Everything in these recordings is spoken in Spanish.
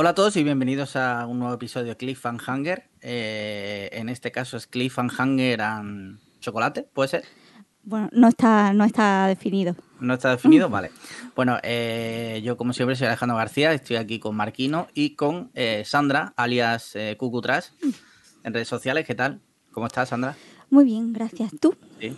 Hola a todos y bienvenidos a un nuevo episodio de Cliff and Hunger. Eh, en este caso es Cliff and Hunger and chocolate, ¿puede ser? Bueno, no está, no está definido. ¿No está definido? Vale. Bueno, eh, yo como siempre soy Alejandro García, estoy aquí con Marquino y con eh, Sandra, alias Cucutras, en redes sociales. ¿Qué tal? ¿Cómo estás, Sandra? Muy bien, gracias. ¿Tú? Sí.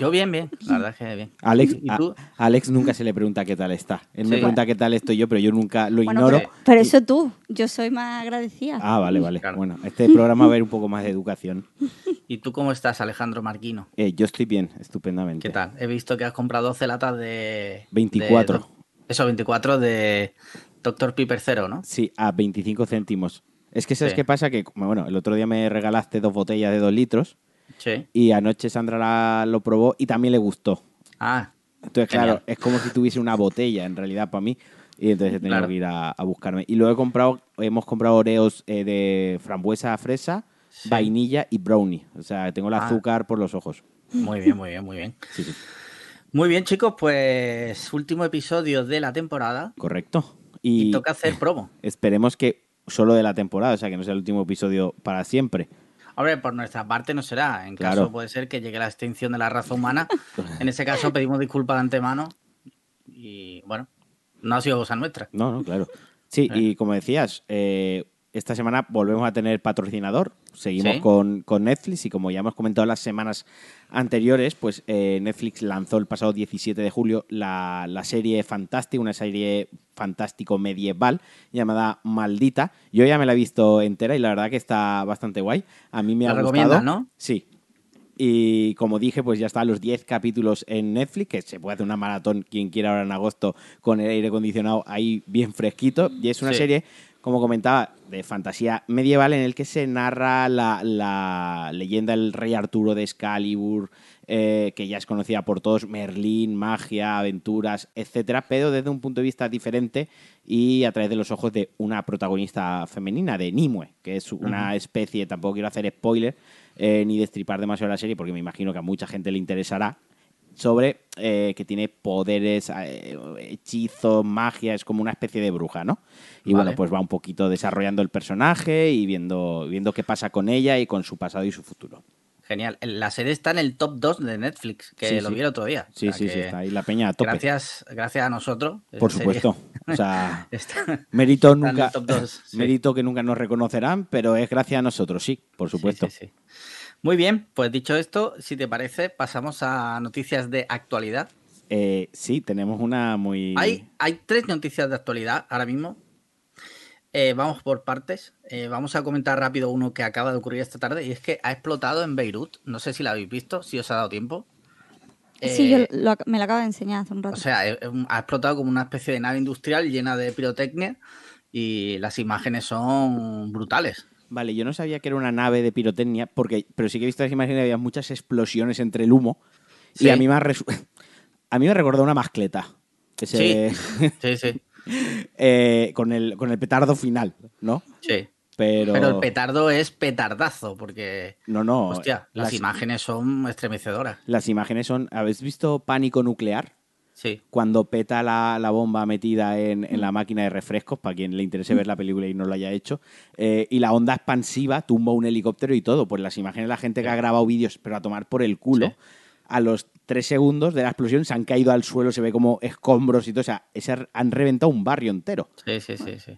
Yo bien, bien. La verdad es que bien. Alex, ¿Y a- tú? Alex nunca se le pregunta qué tal está. Él me pregunta qué tal estoy yo, pero yo nunca lo Bueno, ignoro. pero, pero eso tú. Yo soy más agradecida. Ah, vale, vale. Claro. Bueno, este programa va a haber un poco más de educación. ¿Y tú cómo estás, Alejandro Marquino? Eh, yo estoy bien, estupendamente. ¿Qué tal? He visto que has comprado 12 latas de... 24. de- eso, 24 de Dr. Piper Cero, ¿no? Sí, a 25 céntimos. Es que ¿sabes Sí. qué pasa? Que, bueno, el otro día me regalaste dos botellas de dos litros Sí. y anoche Sandra la- lo probó y también le gustó. Ah, Entonces, claro, Genial. es como si tuviese una botella en realidad para mí. Y entonces he tenido Claro. que ir a, a buscarme. Y luego he comprado, hemos comprado Oreos eh, de frambuesa fresa, Sí. vainilla y brownie. O sea, tengo el Ah. azúcar por los ojos. muy bien, muy bien, muy bien. Sí, sí. Muy bien, chicos, pues último episodio de la temporada Correcto. y Y toca hacer promo. esperemos que solo de la temporada, o sea, que no sea el último episodio para siempre. Hombre, por nuestra parte no será. En Claro. caso puede ser que llegue la extinción de la raza humana. En ese caso pedimos disculpas de antemano. Y bueno, no ha sido cosa nuestra. No, no, claro. Sí, Eh. y como decías, eh, esta semana volvemos a tener patrocinador. Seguimos Sí. con, con Netflix y como ya hemos comentado las semanas anteriores, pues eh, Netflix lanzó el pasado 17 de julio la, la serie Fantástica, una serie fantástico medieval llamada Maldita. Yo ya me la he visto entera y la verdad que está bastante guay. A mí me ¿La ha gustado. no? Sí. Y como dije, pues ya están los 10 capítulos en Netflix, que se puede hacer una maratón quien quiera ahora en agosto con el aire acondicionado ahí bien fresquito. Y es una Sí. serie, como comentaba, de fantasía medieval en el que se narra la, la leyenda del rey Arturo de Excalibur, eh, que ya es conocida por todos, Merlín, magia, aventuras, etcétera, pero desde un punto de vista diferente y a través de los ojos de una protagonista femenina, de Nimue, que es una especie, tampoco quiero hacer spoiler, eh, ni destripar demasiado la serie, porque me imagino que a mucha gente le interesará, sobre eh, que tiene poderes, eh, hechizos, magia, es como una especie de bruja, ¿no? Y Vale. bueno, pues va un poquito desarrollando el personaje y viendo, viendo qué pasa con ella y con su pasado y su futuro. Genial. La serie está en el top 2 de Netflix, que Sí, lo sí. vi el otro día. O Sí, sea sí, sí, está ahí la peña a tope. Gracias, gracias a nosotros. Por serie supuesto. O sea, está- mérito está en el nunca, top 2. sí. mérito que nunca nos reconocerán, pero es gracias a nosotros, sí, por supuesto. Sí, sí. Muy bien, pues dicho esto, si te parece, pasamos a noticias de actualidad. Eh, sí, tenemos una muy... Hay, hay tres noticias de actualidad ahora mismo. Eh, vamos por partes. Eh, vamos a comentar rápido uno que acaba de ocurrir esta tarde y es que ha explotado en Beirut. No sé si la habéis visto, si os ha dado tiempo. Sí, yo Eh, lo me lo acabo de enseñar hace un rato. O sea, eh, eh, ha explotado como una especie de nave industrial llena de pirotecnia y las imágenes son brutales. Vale, yo no sabía que era una nave de pirotecnia, porque, pero sí que he visto las imágenes y había muchas explosiones entre el humo. Sí. Y a mí me ha resu- a mí me recordó una mascleta. Ese- Sí, sí, eh, con, el, con el petardo final, ¿no? sí. Pero, Pero el petardo es petardazo, porque, no, no. hostia, las, las, imágenes son estremecedoras. las imágenes son. ¿Habéis visto Pánico Nuclear? Sí, Cuando peta la, la bomba metida en, en la máquina de refrescos, para quien le interese ver la película y no lo haya hecho, eh, y la onda expansiva tumba un helicóptero y todo. Pues las imágenes de la gente que ha grabado vídeos, pero a tomar por el culo, Sí. a los tres segundos de la explosión se han caído al suelo, se ve como escombros y todo. O sea, han reventado un barrio entero. sí, sí, sí. sí.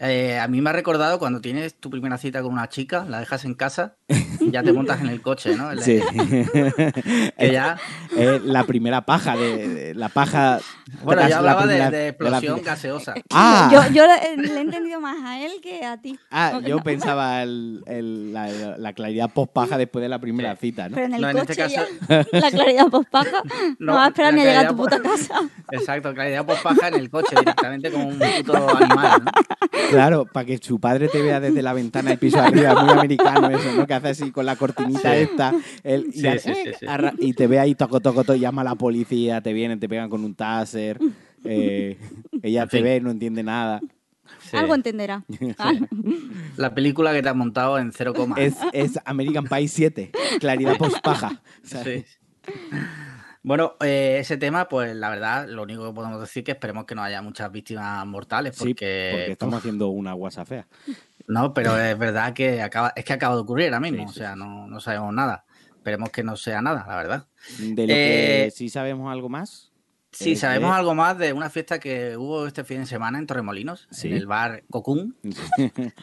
Eh, a mí me ha recordado cuando tienes tu primera cita con una chica, la dejas en casa y ya te montas en el coche, ¿no? El- Sí. Que ya, Eh, la primera paja, de, de- la paja. bueno, yo la hablaba de, primera- de la explosión gaseosa. Ah. Yo, yo le, le he entendido más a él que a ti. Ah, No, yo no. pensaba el- el- la, la claridad post-paja después de la primera Sí. cita, ¿no? Pero en el No, en este coche caso- ya, la claridad pospaja no, No, va a esperar ni a llegar a tu puta casa. Exacto, claridad por paja en el coche directamente como un puto animal, ¿no? Claro, para que su padre te vea desde la ventana del piso de arriba, es muy americano eso, ¿no? Que hace así con la cortinita Sí. esta. el- y, Sí, ar- sí, sí, sí. arra- y te ve ahí toco, toco, toco, llama a la policía, te vienen, te pegan con un taser. eh, ella En te fin. ve, no entiende nada. Sí. Algo entenderá. Algo. La película que te has montado en cero coma. Es, es American Pie 7, claridad post-paja. O sea, Sí. Bueno, eh, ese tema, pues la verdad, lo único que podemos decir es que esperemos que no haya muchas víctimas mortales, Sí, porque, porque estamos haciendo una guasa fea. no, pero es verdad que acaba, es que acaba de ocurrir ahora mismo, Sí, o sea, no, no sabemos nada. Esperemos que no sea nada, la verdad. De lo que Eh, sí sabemos algo más. Sí, es sabemos de- algo más de una fiesta que hubo este fin de semana en Torremolinos, Sí. en el bar Cocún.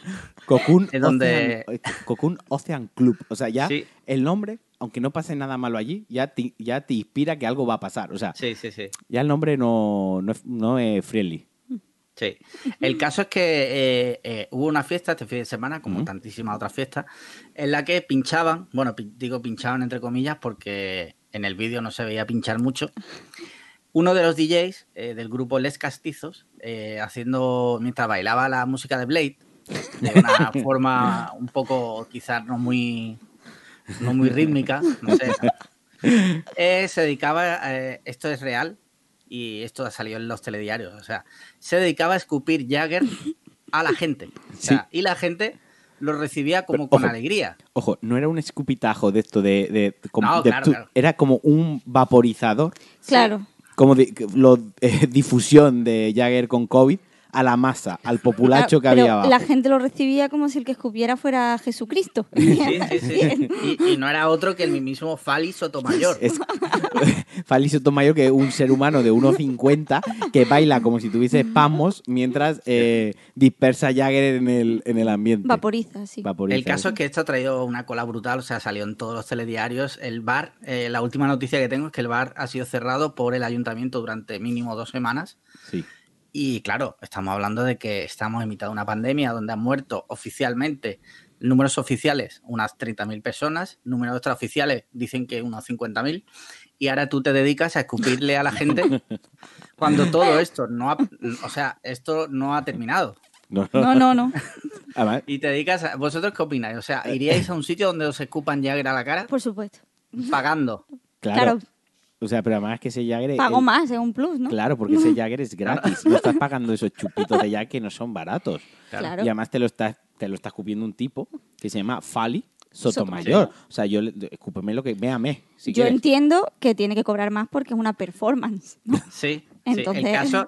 Cocoon, Es donde- Ocean, eh, Cocoon Ocean Club. O sea, ya Sí. el nombre, aunque no pase nada malo allí, ya te, ya te inspira que algo va a pasar. O sea, Sí, sí, sí. ya el nombre no, no, es, no es friendly. Sí. El caso es que eh, eh, hubo una fiesta este fin de semana, como tantísimas otras fiestas, en la que pinchaban, bueno, digo pinchaban entre comillas porque en el vídeo no se veía pinchar mucho. Uno de los DJs eh, del grupo Les Castizos, eh, haciendo, mientras bailaba la música de Blade, de una forma un poco quizás no muy, no muy rítmica, no sé, eh, se dedicaba, eh, esto es real y esto ha salido en los telediarios, o sea, se dedicaba a escupir Jagger a la gente. O sea, Y la gente lo recibía como Pero, con ojo. alegría. Ojo, no era un escupitajo de esto de. de- como No, de claro, tu- claro. Era como un vaporizador, Claro. Como de, lo, eh, difusión de Jagger con COVID a la masa, al populacho que había abajo. la gente lo recibía como si el que escupiera fuera Jesucristo. Sí, sí, sí. Y, y no era otro que el mismo Fali Sotomayor. Es Fali Sotomayor, que es un ser humano de 1,50 que baila como si tuviese espasmos mientras eh, dispersa Jagger en el, en el ambiente. Vaporiza, sí. Vaporiza. El caso es que esto ha traído una cola brutal, o sea, salió en todos los telediarios. El bar, eh, la última noticia que tengo es que el bar ha sido cerrado por el ayuntamiento durante mínimo dos semanas. Sí. Y claro, estamos hablando de que estamos en mitad de una pandemia donde han muerto oficialmente, números oficiales, unas 30.000 personas, números extraoficiales dicen que unos 50.000, y ahora tú te dedicas a escupirle a la gente cuando todo esto no ha, o sea, esto no ha terminado. No, No, no, Y te dedicas a, ¿vosotros qué opináis? O sea, ¿iríais a un sitio donde os escupan Jagger a la cara? Por supuesto. Pagando. claro. Claro, O sea, pero además que ese Jagger. pago el- más, es un plus, ¿no? Claro, porque ese Jagger es gratis. No estás pagando esos chupitos de Jagger que no son baratos. Claro. Y además te lo estás, te lo está escupiendo un tipo que se llama Fali Sotomayor. Sotomayor. O sea, yo le- escúpeme lo que véame. Si Yo quieres. entiendo que tiene que cobrar más porque es una performance, ¿no? Sí, sí. Entonces- El caso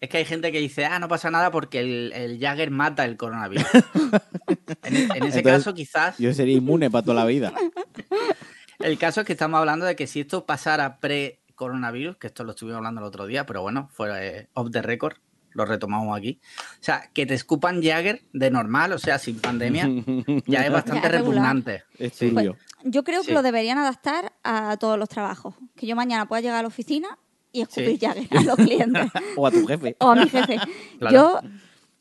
es que hay gente que dice, ah, no pasa nada porque el, el Jagger mata el coronavirus. en, en ese Entonces, caso, quizás, Yo sería inmune para toda la vida. El caso es que estamos hablando de que si esto pasara pre-coronavirus, que esto lo estuvimos hablando el otro día, pero bueno, fue eh, off the record, lo retomamos aquí. O sea, que te escupan Jagger de normal, o sea, sin pandemia, ya es bastante Ya es regular. repugnante. Es Sí. turbio. Yo creo Sí. que lo deberían adaptar a todos los trabajos. Que yo mañana pueda llegar a la oficina y escupir Sí. Jagger a los clientes. O a tu jefe. o a mi jefe. Claro. Yo,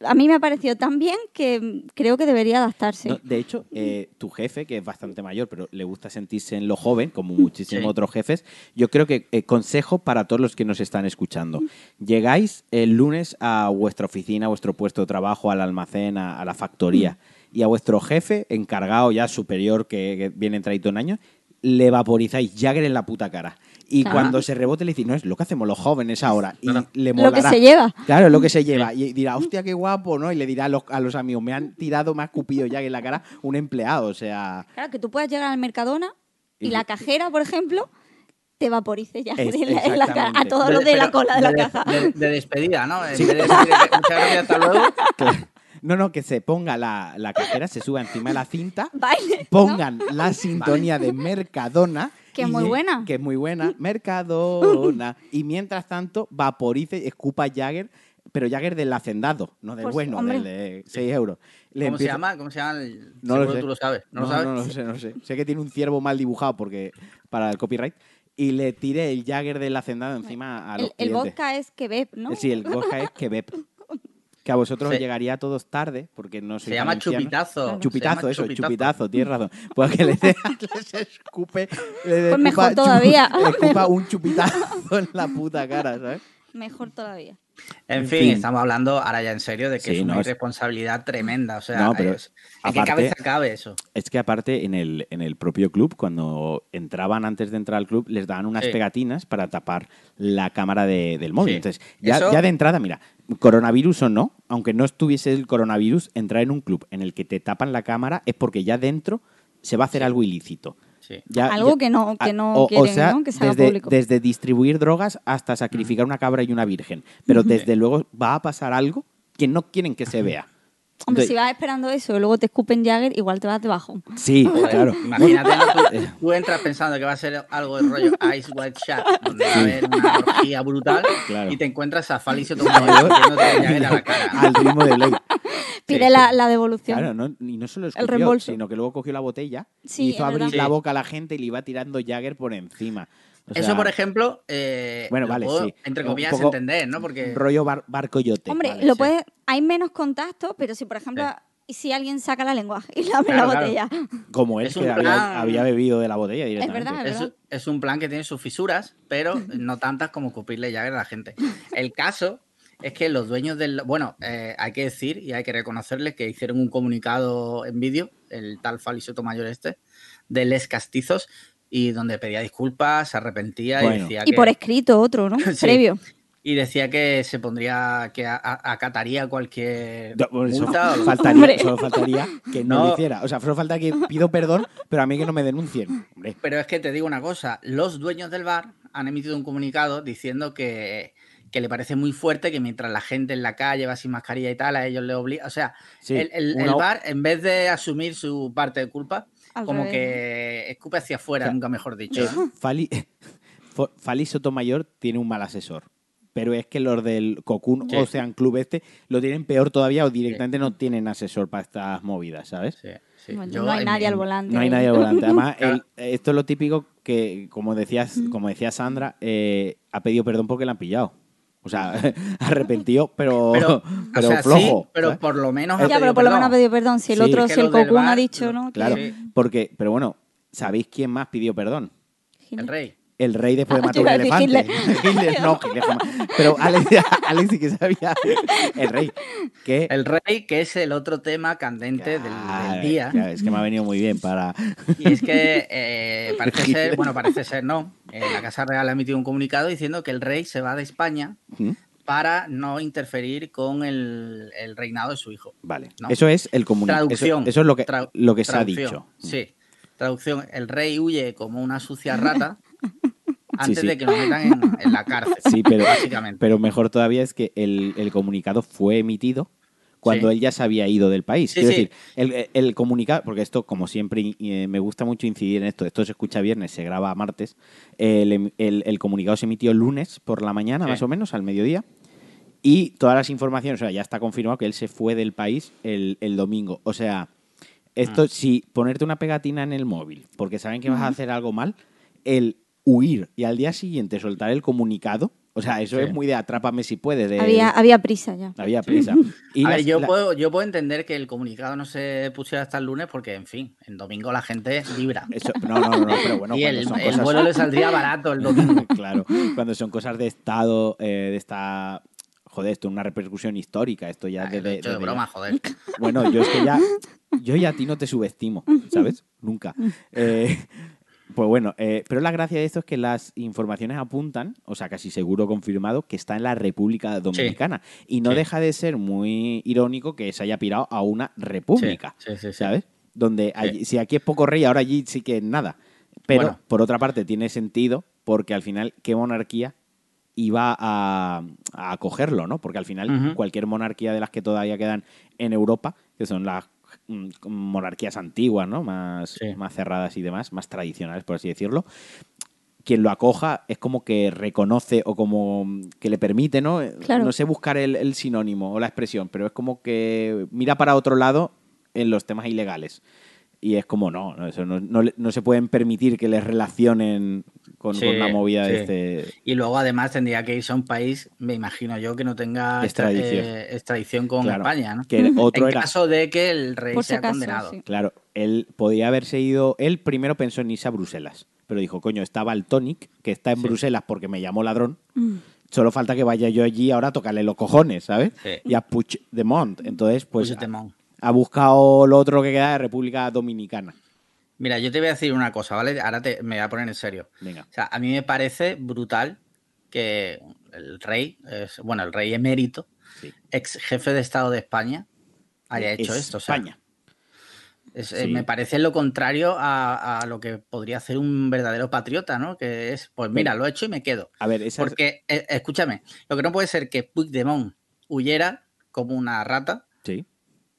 a mí me ha parecido tan bien que creo que debería adaptarse. No, de hecho, eh, tu jefe, que es bastante mayor, pero le gusta sentirse en lo joven, como muchísimos Sí. otros jefes, yo creo que eh, consejo para todos los que nos están escuchando. Llegáis el lunes a vuestra oficina, a vuestro puesto de trabajo, al almacén, a, a la factoría, y a vuestro jefe, encargado ya superior, que, que viene traído un año, le vaporizáis Jagger en la puta cara. Y Claro. cuando se rebote le decís, no, es lo que hacemos los jóvenes ahora. Y Claro. le lo que molará. se lleva. Claro, es lo que se lleva. Y dirá, hostia, qué guapo, ¿no? Y le dirá a los, a los amigos, me han tirado, me ha escupido ya en la cara un empleado. O sea, Claro, que tú puedas llegar al Mercadona y Y- la cajera, por ejemplo, te vaporice ya Es- en la, en la cara, a todos los de la cola de la de- caja. De, de despedida, ¿no? En vez de decir, muchas gracias, hasta luego. no, no, que se ponga la, la cajera, se suba encima de la cinta, Baile. ¿no? pongan la sintonía de Mercadona. Que es muy buena. Que es muy buena. Mercadona. Y mientras tanto, vaporice, escupa Jagger, pero Jagger del hacendado, no del Pues, bueno, hombre. del de 6 euros. Le ¿Cómo se llama? ¿Cómo se llama? el- No lo seguro sé. tú lo sabes. ¿No, No, lo sabes? no, no sé, no sé. Sé que tiene un ciervo mal dibujado porque para el copyright. Y le tiré el Jagger del hacendado encima a los El, el vodka es Quebec, ¿no? Eh, Sí, el vodka es Quebec. Que a vosotros Se- os llegaría a todos tarde, porque no sois Se llama chupitazo. Chupitazo, eso, chupitazo. tienes razón. Pues que le dé- les escupe. le Pues mejor escupa- todavía. le escupa un chupitazo en la puta cara, ¿sabes? Mejor todavía. En En fin, fin. estamos hablando ahora ya en serio de que Sí, es una no, es- irresponsabilidad tremenda. O sea, No, pero es- ¿en qué cabeza cabe eso? Es que aparte en el, en el propio club, cuando entraban antes de entrar al club, les daban unas Sí. pegatinas para tapar la cámara de- del móvil. Sí. Entonces, ya, Eso- ya de entrada, mira, coronavirus o no, aunque no estuviese el coronavirus, entrar en un club en el que te tapan la cámara es porque ya dentro se va a hacer algo ilícito. Sí. Ya- Algo ya- que no, que no o- o quieren, sea, ¿no? Que se haga desde, público. desde distribuir drogas hasta sacrificar una cabra y una virgen. Pero desde luego va a pasar algo que no quieren que se vea. Hombre, si vas esperando eso y luego te escupen Jagger, igual te vas debajo. Sí, claro. Imagínate, ¿no? tú, tú entras pensando que va a ser algo de rollo Ice White Shot, donde va a haber una orgía brutal Claro. y te encuentras a Falicio a Jagger a la cara. Al ritmo de Blade. Pide la, la devolución. Claro, no, y no solo escupió, reembolso. sino que luego cogió la botella Sí, y hizo abrir verdad. la boca a la gente y le iba tirando Jagger por encima. O Eso, por ejemplo, eh, Bueno, lo vale, puedo, sí. entre comillas, entender, ¿no? Porque rollo bar- barco yote. Hombre, Vale, lo sí. puedes, hay menos contacto, pero si por ejemplo, y si alguien saca la lengua y lame Claro, la claro. botella. Como él Es que un había, había bebido de la botella directamente. verdad, es, es un plan que tiene sus fisuras, pero no tantas como cupirle Jagger a la gente. El caso es que los dueños del... Bueno, eh, hay que decir y hay que reconocerles que hicieron un comunicado en vídeo, el tal Falicio Mayor este, de Les Castizos, y donde pedía disculpas, se arrepentía y Bueno. Y decía que... por escrito otro, ¿no? Sí. Previo. Y decía que se pondría, que a- a- acataría cualquier No, por eso multa faltaría, solo faltaría que no, No. lo hiciera. O sea, solo falta que pido perdón, pero a mí que no me denuncien. Hombre, Pero es que te digo una cosa, los dueños del bar han emitido un comunicado diciendo que, que le parece muy fuerte que mientras la gente en la calle va sin mascarilla y tal, a ellos les obliga... O sea, sí, el, el- bar, en vez de asumir su parte de culpa, Al como revés, que escupe hacia afuera, O sea, nunca mejor dicho. eh. Fali, Sotomayor tiene un mal asesor. Pero es que los del Cocoon Sí. Ocean Club este lo tienen peor todavía o directamente no tienen asesor para estas movidas, ¿sabes? Sí, sí. Bueno, Yo no hay en- nadie al volante. No hay nadie al volante. Además, Claro. el- esto es lo típico que, como decías, como decía Sandra, eh, ha pedido perdón porque la han pillado. O sea, arrepentido, pero, Pero, pero o sea, flojo. sí, pero ¿sabes? por lo menos. Ya, pero pedido por lo menos ha perdón. pedido perdón. Si el Sí. otro, si el Cocoon ha dicho, ¿no? Claro, Sí. porque, pero bueno, ¿sabéis quién más pidió perdón? El rey. El rey después de Ah, matar un elefante. Hitler, no, Hitler jamás. Pero Alex, Alex sí que sabía. El rey. Que, El rey, que es el otro tema candente del- día. claro, es que me ha venido muy bien para. Y es que eh, parece ser, bueno, parece ser no. Eh, la Casa Real ha emitido un comunicado diciendo que el rey se va de España ¿Mm? para no interferir con el, el reinado de su hijo. Vale. No. Eso es el comunicado. Eso, Traducción. eso es lo que, lo que se ha dicho. Sí. Traducción. El rey huye como una sucia rata antes sí. de que lo metan en, en la cárcel. Sí, pero, Básicamente. pero mejor todavía es que el, el comunicado fue emitido cuando Sí. él ya se había ido del país. Sí, Quiero sí. decir, el, el comunicado, porque esto, como siempre, eh, me gusta mucho incidir en esto, esto se escucha viernes, se graba martes, el, em- el- el comunicado se emitió lunes por la mañana, más o menos, al mediodía, y todas las informaciones, o sea, ya está confirmado que él se fue del país el, domingo. O sea, esto, si ponerte una pegatina en el móvil, porque saben que vas a hacer algo mal, el huir y al día siguiente soltar el comunicado, o sea, eso Sí. es muy de atrápame si puedes. De, Había, había prisa ya. había prisa. Y a las- ver, yo, la- puedo, yo puedo entender que el comunicado no se pusiera hasta el lunes porque, en fin, en domingo la gente libra. eso- no, no, no, pero bueno, y el, son el cosas- vuelo le saldría barato el domingo. claro, cuando son cosas de Estado, eh, de esta... Joder, esto es una repercusión histórica, esto ya Ay, de, lo he de- hecho de de- broma, joder. Bueno, yo es que ya. Yo ya a ti no te subestimo, ¿sabes? Nunca. Eh, pues bueno, eh, pero la gracia de esto es que las informaciones apuntan, o sea, casi seguro confirmado, que está en la República Dominicana. Y no Sí. deja de ser muy irónico que se haya pirado a una república, Sí, sí, sí, sí. ¿sabes? Donde allí- si aquí es poco rey, ahora allí sí que es nada. Pero Bueno. por otra parte tiene sentido porque al final, ¿qué monarquía iba a, a acogerlo, ¿no? Porque al final cualquier monarquía de las que todavía quedan en Europa, que son las monarquías antiguas, ¿no? Más, Sí. más cerradas y demás, más tradicionales, por así decirlo, quien lo acoja es como que reconoce o como que le permite, ¿no? Claro. No sé buscar el, el sinónimo o la expresión, pero es como que mira para otro lado en los temas ilegales. Y es como, no, no, eso no, no le- no se pueden permitir que les relacionen con, Sí, con una movida de sí. este... Y luego, además, tendría que irse a un país, me imagino yo, que no tenga Extradición. eh, extradición con Claro, España, ¿no? Que otro en era... caso de que el rey Por sea acaso, condenado. sí. Claro, él podía haberse ido. Él primero pensó en irse a Bruselas, pero dijo, coño, estaba el Tonic, que está en Sí. Bruselas porque me llamó ladrón. Mm. Solo falta que vaya yo allí ahora a tocarle los cojones, ¿sabes? Sí. Y a Puigdemont. Entonces, pues Puigdemont. ha buscado lo otro que queda de República Dominicana. Mira, yo te voy a decir una cosa, ¿vale? Ahora te, me voy a poner en serio. Venga. O sea, a mí me parece brutal que el rey, es, bueno, el rey emérito, Sí. ex jefe de Estado de España, haya hecho esto. O sea, España. Es, eh, Sí. me parece lo contrario a, a lo que podría hacer un verdadero patriota, ¿no? Que es, pues mira, lo he hecho y me quedo. A ver, Porque, eh, escúchame, lo que no puede ser que Puigdemont huyera como una rata Sí,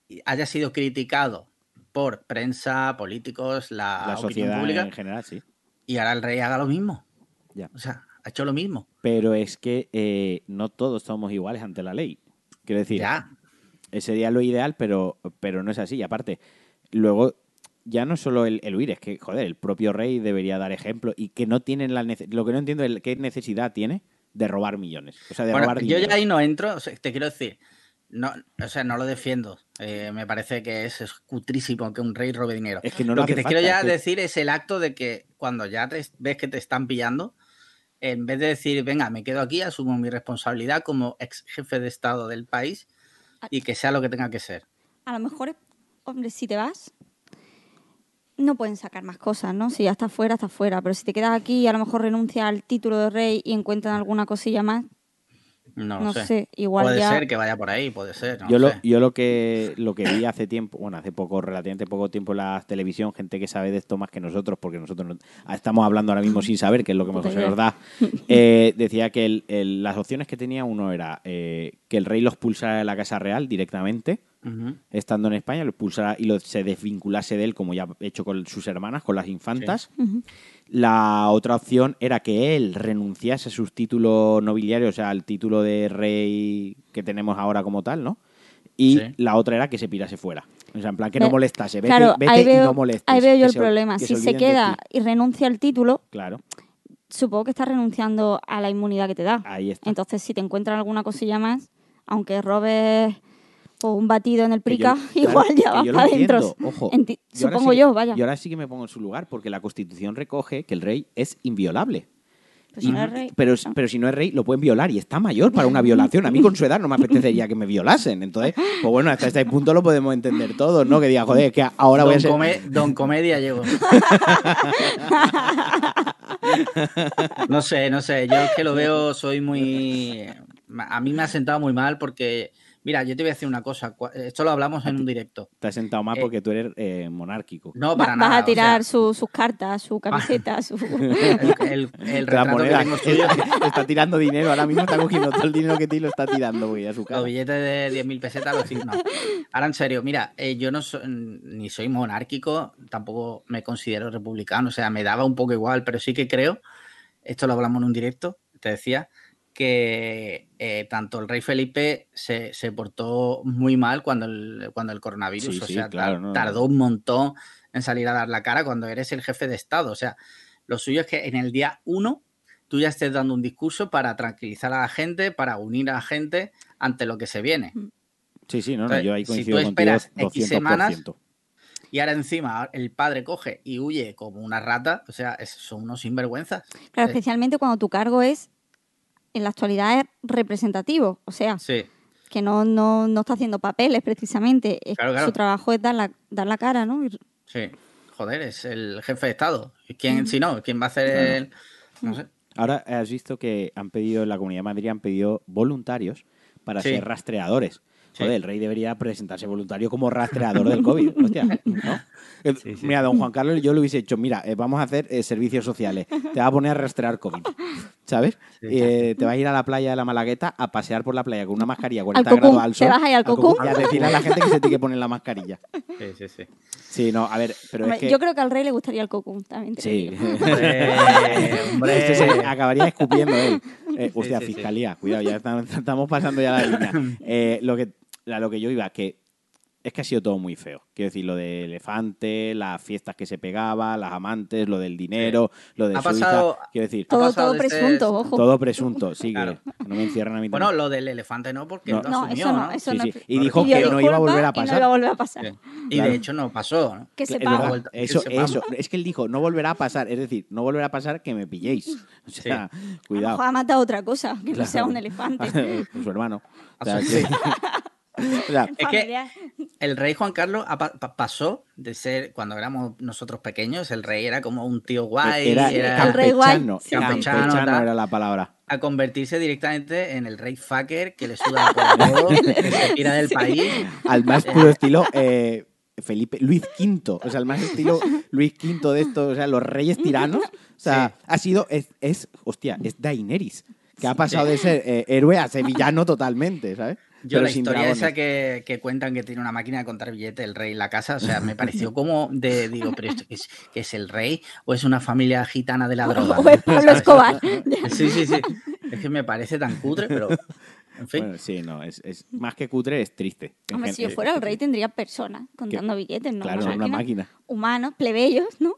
y haya sido criticado por prensa, políticos, la, la opinión sociedad pública en general, sí. y ahora el rey haga lo mismo. Ya. O sea, ha hecho lo mismo. Pero es que eh, no todos somos iguales ante la ley. Quiero decir, Ya. sería lo ideal, pero, pero no es así. Y aparte, luego, ya no solo el, el huir, es que, joder, el propio rey debería dar ejemplo y que no tienen la Lo que no entiendo es qué necesidad tiene de robar millones. O sea, de Bueno, robar yo ya ahí no entro, o sea, te quiero decir, no, o sea, no lo defiendo. Eh, me parece que es, es cutrísimo que un rey robe dinero. Es que no lo que te quiero ya que- decir es el acto de que cuando ya te, ves que te están pillando, en vez de decir, venga, me quedo aquí, asumo mi responsabilidad como ex jefe de Estado del país y que sea lo que tenga que ser. A lo mejor, hombre, si te vas, no pueden sacar más cosas, ¿no? Si ya estás fuera, estás fuera. Pero si te quedas aquí y a lo mejor renuncias al título de rey y encuentran alguna cosilla más, No, lo no sé. sé, igual puede ya... ser que vaya por ahí, puede ser. no yo, lo, sé. yo lo que lo que vi hace tiempo, bueno, hace poco, relativamente poco tiempo en la televisión, gente que sabe de esto más que nosotros, porque nosotros no- estamos hablando ahora mismo sin saber, que es lo que mejor se nos da, eh, decía que el- el- las opciones que tenía uno era eh, que el rey los pulsara de la Casa Real directamente, estando en España, lo expulsara y lo, se desvinculase de él, como ya ha hecho con sus hermanas, con las infantas. La otra opción era que él renunciase a sus títulos nobiliarios, o sea, al título de rey que tenemos ahora como tal, ¿no? Y Sí. la otra era que se pirase fuera. O sea, en plan, que no molestase. Vete, claro, vete ahí y veo, no molestes. ahí veo yo el se- problema. Si se queda y renuncia al título, Claro, supongo que está renunciando a la inmunidad que te da. ahí está. Entonces, si te encuentran alguna cosilla más, aunque robes pues, un batido en el yo- prica, claro, igual ya lo para adentro. entiendo, ojo. Enti- Yo ahora Supongo sí yo, vaya. Y ahora sí que me pongo en su lugar, porque la Constitución recoge que el rey es inviolable. Pues si no eres rey, pero, no. pero si no es rey, lo pueden violar y está mayor para una violación. A mí con su edad no me apetecería que me violasen. Entonces, pues bueno, hasta este punto lo podemos entender todos, ¿no? Que diga, joder, es que ahora voy a Don, ser... Come- Don Comedia llego. no sé, no sé. Yo es que lo veo, soy muy. A mí me ha sentado muy mal porque. Mira, yo te voy a decir una cosa. cua- Esto lo hablamos en un directo. Te has sentado más Eh, porque tú eres eh, monárquico. No, Va- para vas nada. a tirar o su- sus cartas, su camiseta, su... el, el- el La retrato que tengo suyo. está tirando dinero, ahora mismo está cogiendo todo el dinero que tiene y lo está tirando güey, a su cara. Los billetes de 10.000 pesetas los signo. Ahora, en serio, mira, eh, yo no soy, ni soy monárquico, tampoco me considero republicano, o sea, me daba un poco igual, pero sí que creo, esto lo hablamos en un directo, te decía, que eh, tanto el rey Felipe se, se portó muy mal cuando el, cuando el coronavirus, Sí, o sí, sea, claro, no, no. tardó un montón en salir a dar la cara cuando eres el jefe de Estado, o sea, lo suyo es que en el día uno tú ya estés dando un discurso para tranquilizar a la gente, para unir a la gente ante lo que se viene. Sí, sí, no, no, Entonces, yo ahí si coincido tú contigo esperas X 200%. semanas, Y ahora encima el padre coge y huye como una rata, o sea, son unos sinvergüenzas. Claro, especialmente cuando tu cargo es, en la actualidad, es representativo. O sea, Sí, que no, no, no está haciendo papeles precisamente. Es- Claro, claro. Su trabajo es dar la, dar la cara, ¿no? Sí. Joder, es el jefe de Estado. ¿Y ¿Quién, si no? ¿Quién va a hacer el...? No sé. Ahora has visto que han pedido, en la Comunidad de Madrid han pedido voluntarios para Sí. ser rastreadores. Sí. Joder, el rey debería presentarse voluntario como rastreador del COVID. Hostia, ¿no? Eh, Sí, sí. Mira, don Juan Carlos, yo le hubiese dicho, mira, eh, vamos a hacer eh, servicios sociales. Te va a poner a rastrear COVID. ¿Sabes? Sí. Eh, te vas a ir a la playa de la Malagueta a pasear por la playa con una mascarilla 40 Cocún. grados al Te sol. vas ahí al Cocún. Y a decirle a la gente que se tiene que poner la mascarilla. Sí, sí, sí. Sí, no, a ver, pero Hombre, es que... Yo creo que al rey le gustaría el cocún, también te Sí. Hombre, hombre. Este se acabaría escupiendo él. Eh, hostia, sí, sí. fiscalía, cuidado, ya estamos, estamos pasando ya la línea. Eh, lo que, a lo que yo iba, que es que ha sido todo muy feo. Quiero decir, lo del elefante, las fiestas que se pegaba, las amantes, lo del dinero, lo de Ha Suiza. pasado- Quiero decir, Todo, todo de ser- presunto, ojo. todo presunto, sí, que Claro. no me encierran a mí Bueno, también. lo del elefante no, porque No. él lo No, asumió, eso no, ¿no? eso Sí, no. sí. Y Lo dijo que no iba a volver a y pasar. no iba a volver a pasar. Sí. Y Claro. de hecho no pasó. ¿no? Que Es sepamos. que eso, sepamos. eso. Es que él dijo, no volverá a pasar. Es decir, no volverá a pasar que me pilléis. O sea, A lo cuidado. mejor ha matado otra cosa, que no sea un elefante. Su hermano. O A sea, que- o sea, Es que el rey Juan Carlos pasó de ser, cuando éramos nosotros pequeños, el rey era como un tío guay, era, era- El rey guay, campechano. sí. Campechano, Campechano tal. era la palabra. a convertirse directamente en el rey fucker que le suda por todo, que se tira del país. Al más puro estilo eh, Felipe, Luis V, o sea, el más estilo Luis V de estos, o sea, los reyes tiranos. O sea, ha sido, es, es, hostia, es Daenerys, que ha pasado de ser eh, héroe a ser villano totalmente, ¿sabes? Yo Pero la historia dragones. esa que, que cuentan que tiene una máquina de contar billetes el rey en la casa, o sea, me pareció como de, digo, pero esto es, ¿qué es el rey o es una familia gitana de la droga? O es Pablo Escobar. Sí, sí, sí. Es que me parece tan cutre, pero en fin. Bueno, sí, no, es, es más que cutre, es triste. Hombre, si yo fuera el rey tendría personas contando billetes, ¿no? Claro, una máquina. Humanos, plebeyos, ¿no?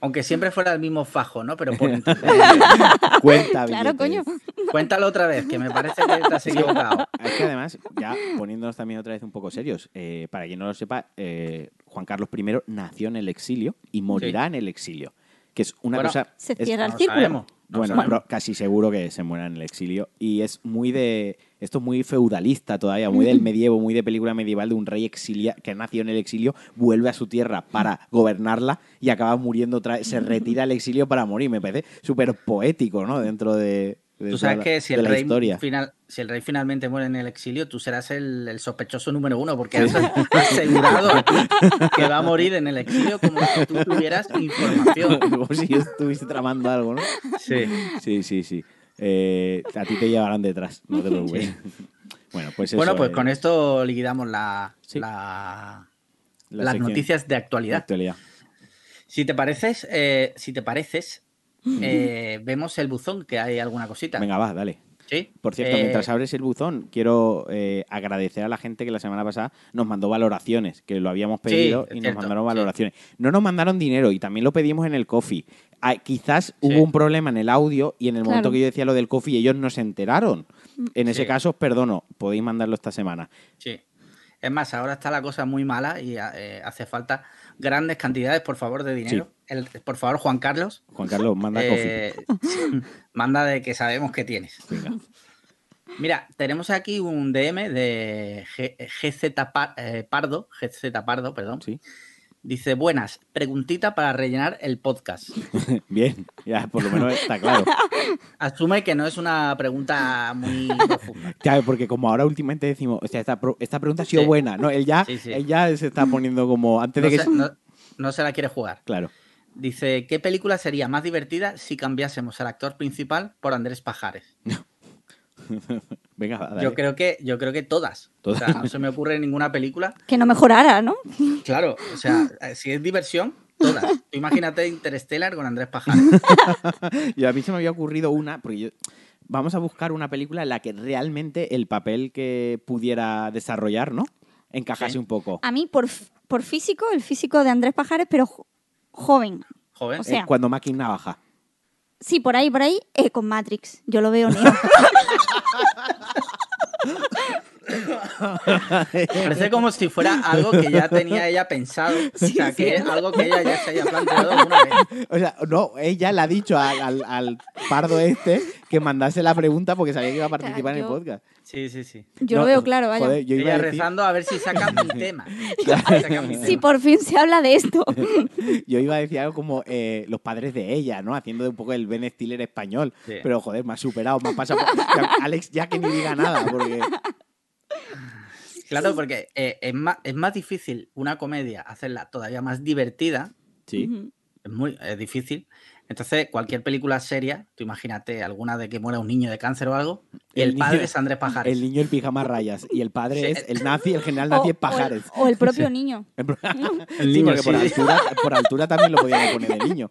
Aunque siempre fuera el mismo fajo, ¿no? Pero por Cuenta Claro, coño. cuéntalo otra vez, que me parece que te has equivocado. Es que además, ya poniéndonos también otra vez un poco serios, eh, para quien no lo sepa, eh, Juan Carlos I nació en el exilio y morirá en el exilio. Que es una Bueno, cosa. Se es- cierra el círculo. No bueno, casi seguro que se muera en el exilio. Y es muy de. Esto es muy feudalista todavía, muy del medievo, muy de película medieval de un rey exilia que nació en el exilio, vuelve a su tierra para gobernarla y acaba muriendo otra vez. Se retira al exilio para morir. Me parece súper poético, ¿no? Dentro de. Tú sabes que si el, rey final, si el rey finalmente muere en el exilio, tú serás el, el sospechoso número uno, porque has asegurado que va a morir en el exilio como si tú tuvieras información. Como si yo estuviese tramando algo, ¿no? Sí. Sí, sí, sí. Eh, a ti te llevarán detrás, no te preocupes. Bueno, pues eso. Bueno, pues eh, con esto liquidamos la, Sí. la- la las noticias de de actualidad. actualidad. Si te pareces, eh, si te pareces, eh, vemos el buzón que hay alguna cosita. Venga, va, dale. ¿Sí? Por cierto, Eh, mientras abres el buzón, quiero eh, agradecer a la gente que la semana pasada nos mandó valoraciones, que lo habíamos pedido y nos mandaron sí. valoraciones. No nos mandaron dinero y también lo pedimos en el coffee. Ah, quizás hubo un problema en el audio y en el momento Claro. que yo decía lo del coffee ellos no se enteraron. En ese Sí. caso, os perdono, podéis mandarlo esta semana. Sí. Es más, ahora está la cosa muy mala y eh, hace falta grandes cantidades, por favor, de dinero. El- por favor, Juan Carlos, Juan Carlos, manda coffee. eh, manda de que sabemos que tienes. Venga. Mira, tenemos aquí un DM de G- GZ eh, Pardo, GZ Pardo, perdón. Sí. Dice, buenas, preguntita para rellenar el podcast. Bien, ya por lo menos está claro. Asume que no es una pregunta muy profunda. Claro, porque como ahora últimamente decimos, o sea, esta, esta pregunta ha sido Sí. buena, ¿no? Él ya, Sí, sí. él ya se está poniendo como antes No de que... se, no- no se la quiere jugar. Claro. Dice, ¿qué película sería más divertida si cambiásemos al actor principal por Andrés Pajares? Venga, dale. Yo creo que, yo creo que todas. Todas. O sea, no se me ocurre ninguna película. Que no mejorara, ¿no? Claro, o sea, eh, si es diversión, todas. Tú imagínate Interstellar con Andrés Pajares. Y a mí se me había ocurrido una, porque yo... Vamos a buscar una película en la que realmente el papel que pudiera desarrollar, ¿no? Encajase Sí. un poco. A mí, por, por físico, el físico de Andrés Pajares, pero jo- joven. Joven. O sea, Eh, cuando Mackin Navaja. Sí, por ahí, por ahí, eh, con Matrix. Yo lo veo. Parece como si fuera algo que ya tenía ella pensado. o sea, sí. que es algo que ella ya se haya planteado alguna vez. O sea, no, ella le ha dicho al, al- al pardo este que mandase la pregunta porque sabía que iba a participar en el yo- podcast. Sí, sí, sí. Yo No, lo veo claro, vaya. joder, yo iba Ella a decir- rezando a ver si sacan mi tema. Sacan mi Si tema. por fin se habla de esto. Yo iba a decir algo como eh, los padres de ella, ¿no? Haciendo de un poco el Ben Stiller español. Sí. Pero joder, me ha superado, me ha pasado. por- Alex ya que ni diga nada, porque. Claro, porque eh, es, más, es más difícil una comedia hacerla todavía más divertida. Sí. Es muy es difícil. Entonces, cualquier película seria, tú imagínate alguna de que muera un niño de cáncer o algo, y El el, padre niño- es Andrés Pajares. El niño el pijama a rayas y el padre Sí. es el nazi, el general O, nazi es o el, Pajares. o el propio niño. El Sí, niño, porque por altura, por altura también lo podían poner de niño.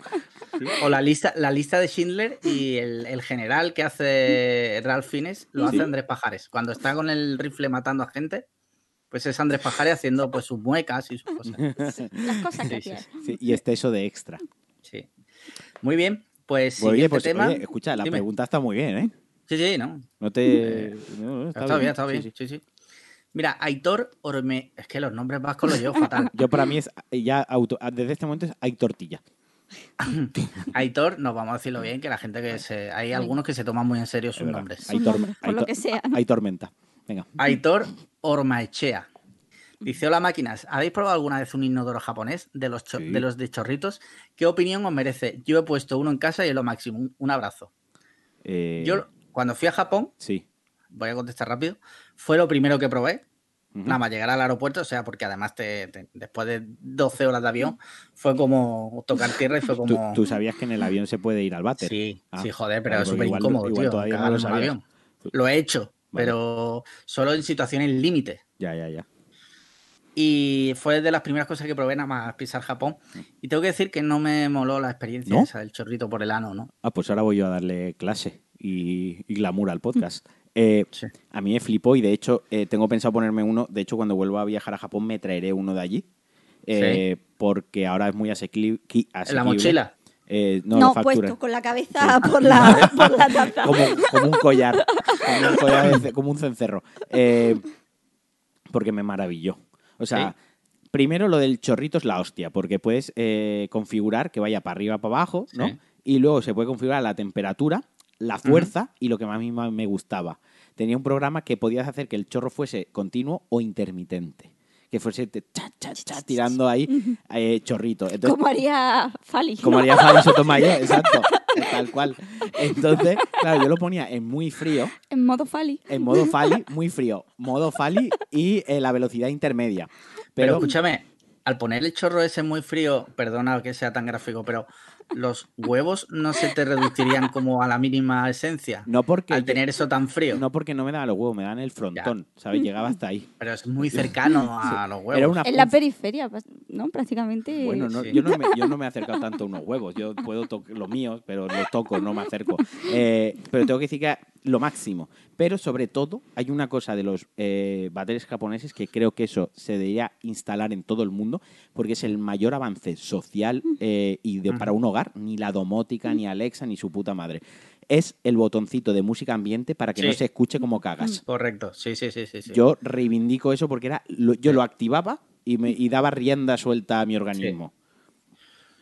O la lista, la lista de Schindler y el, el general que hace Ralph Fiennes lo Sí. hace Andrés Pajares. Cuando está con el rifle matando a gente, pues es Andrés Pajares haciendo pues sus muecas y sus cosas. Las cosas que Sí, sí, hacía. sí. Sí, y este eso de extra. Sí. Muy bien, pues Oye, siguiente pues, tema. oye, escucha, la Dime. pregunta está muy bien, ¿eh? Sí, sí, no. No te. no, no, Está, bien, está bien. sí, Sí, sí. sí. Mira, Aitor Orme. Es que los nombres vascos los llevo fatal. Yo para mí es ya auto, desde este momento es hay tortilla. Aitor, nos vamos a decirlo bien, que la gente que se. Hay algunos que se toman muy en serio sus nombres. Hay, Sus tor- nombres, por hay lo to- que sea. hay tormenta. Venga. Aitor Ormaechea. Dice, hola máquinas, ¿habéis probado alguna vez un inodoro japonés de los, Sí. de los de chorritos? ¿Qué opinión os merece? Yo he puesto uno en casa y es lo máximo. Un, un abrazo. Eh, Yo, cuando fui a Japón, Sí. voy a contestar rápido, fue lo primero que probé nada más llegar al aeropuerto, o sea, porque además te, te- después de 12 horas de avión fue como tocar tierra y fue ¿Tú, como... tú sabías que en el avión se puede ir al váter? Sí, Ah, sí, joder, pero es súper incómodo, igual tío, todavía no lo avión. Lo he hecho, Vale. pero solo en situaciones límite. Ya, ya, ya. Y fue de las primeras cosas que probé nada más pisar Japón. Y tengo que decir que no me moló la experiencia ¿No? esa del chorrito por el ano, ¿no? Ah, pues ahora voy yo a darle clase y, y glamour al podcast. Eh, Sí. A mí me flipó y de hecho eh, tengo pensado ponerme uno. De hecho, cuando vuelva a viajar a Japón me traeré uno de allí. eh, Porque ahora es muy asequible. En la mochila. Eh, no, No, puesto con la cabeza por, la, por la taza. como, como un collar, como un, collar de como un cencerro. Eh, porque me maravilló. O sea, primero lo del chorrito es la hostia, porque puedes eh, configurar que vaya para arriba, para abajo, ¿no? Sí. Y luego se puede configurar la temperatura, la fuerza y lo que más a mí más me gustaba. Tenía un programa que podías hacer que el chorro fuese continuo o intermitente. Que fuese te- cha, cha, cha, tirando ahí eh, chorrito. Entonces, Como haría Fali. como ¿no? haría Javi Sotomayor, exacto, tal cual. Entonces, claro, yo lo ponía en muy frío, En modo Fali. en modo Fali, muy frío, modo Fali y eh, la velocidad intermedia. Pero, Pero, escúchame, al poner el chorro ese muy frío, perdona que sea tan gráfico, pero los huevos no se te reducirían como a la mínima esencia no porque, al tener eso tan frío. no porque no me daban los huevos, me dan el frontón, ¿sabes? Llegaba hasta ahí. Pero es muy cercano a los huevos. Era una En la periferia, ¿no? Prácticamente. Bueno, no, Sí. yo, no me, yo no me he acercado tanto a unos huevos. Yo puedo tocar los míos, pero los toco, no me acerco. Eh, pero tengo que decir que lo máximo. Pero sobre todo, hay una cosa de los eh, bateres japoneses que creo que eso se debería instalar en todo el mundo, porque es el mayor avance social eh, y de, para un hogar. Ni la domótica, ni Alexa, ni su puta madre. Es el botoncito de música ambiente para que no se escuche como cagas. Correcto, sí, sí, sí, sí. sí. Yo reivindico eso porque era lo- yo lo activaba y, me, y daba rienda suelta a mi organismo.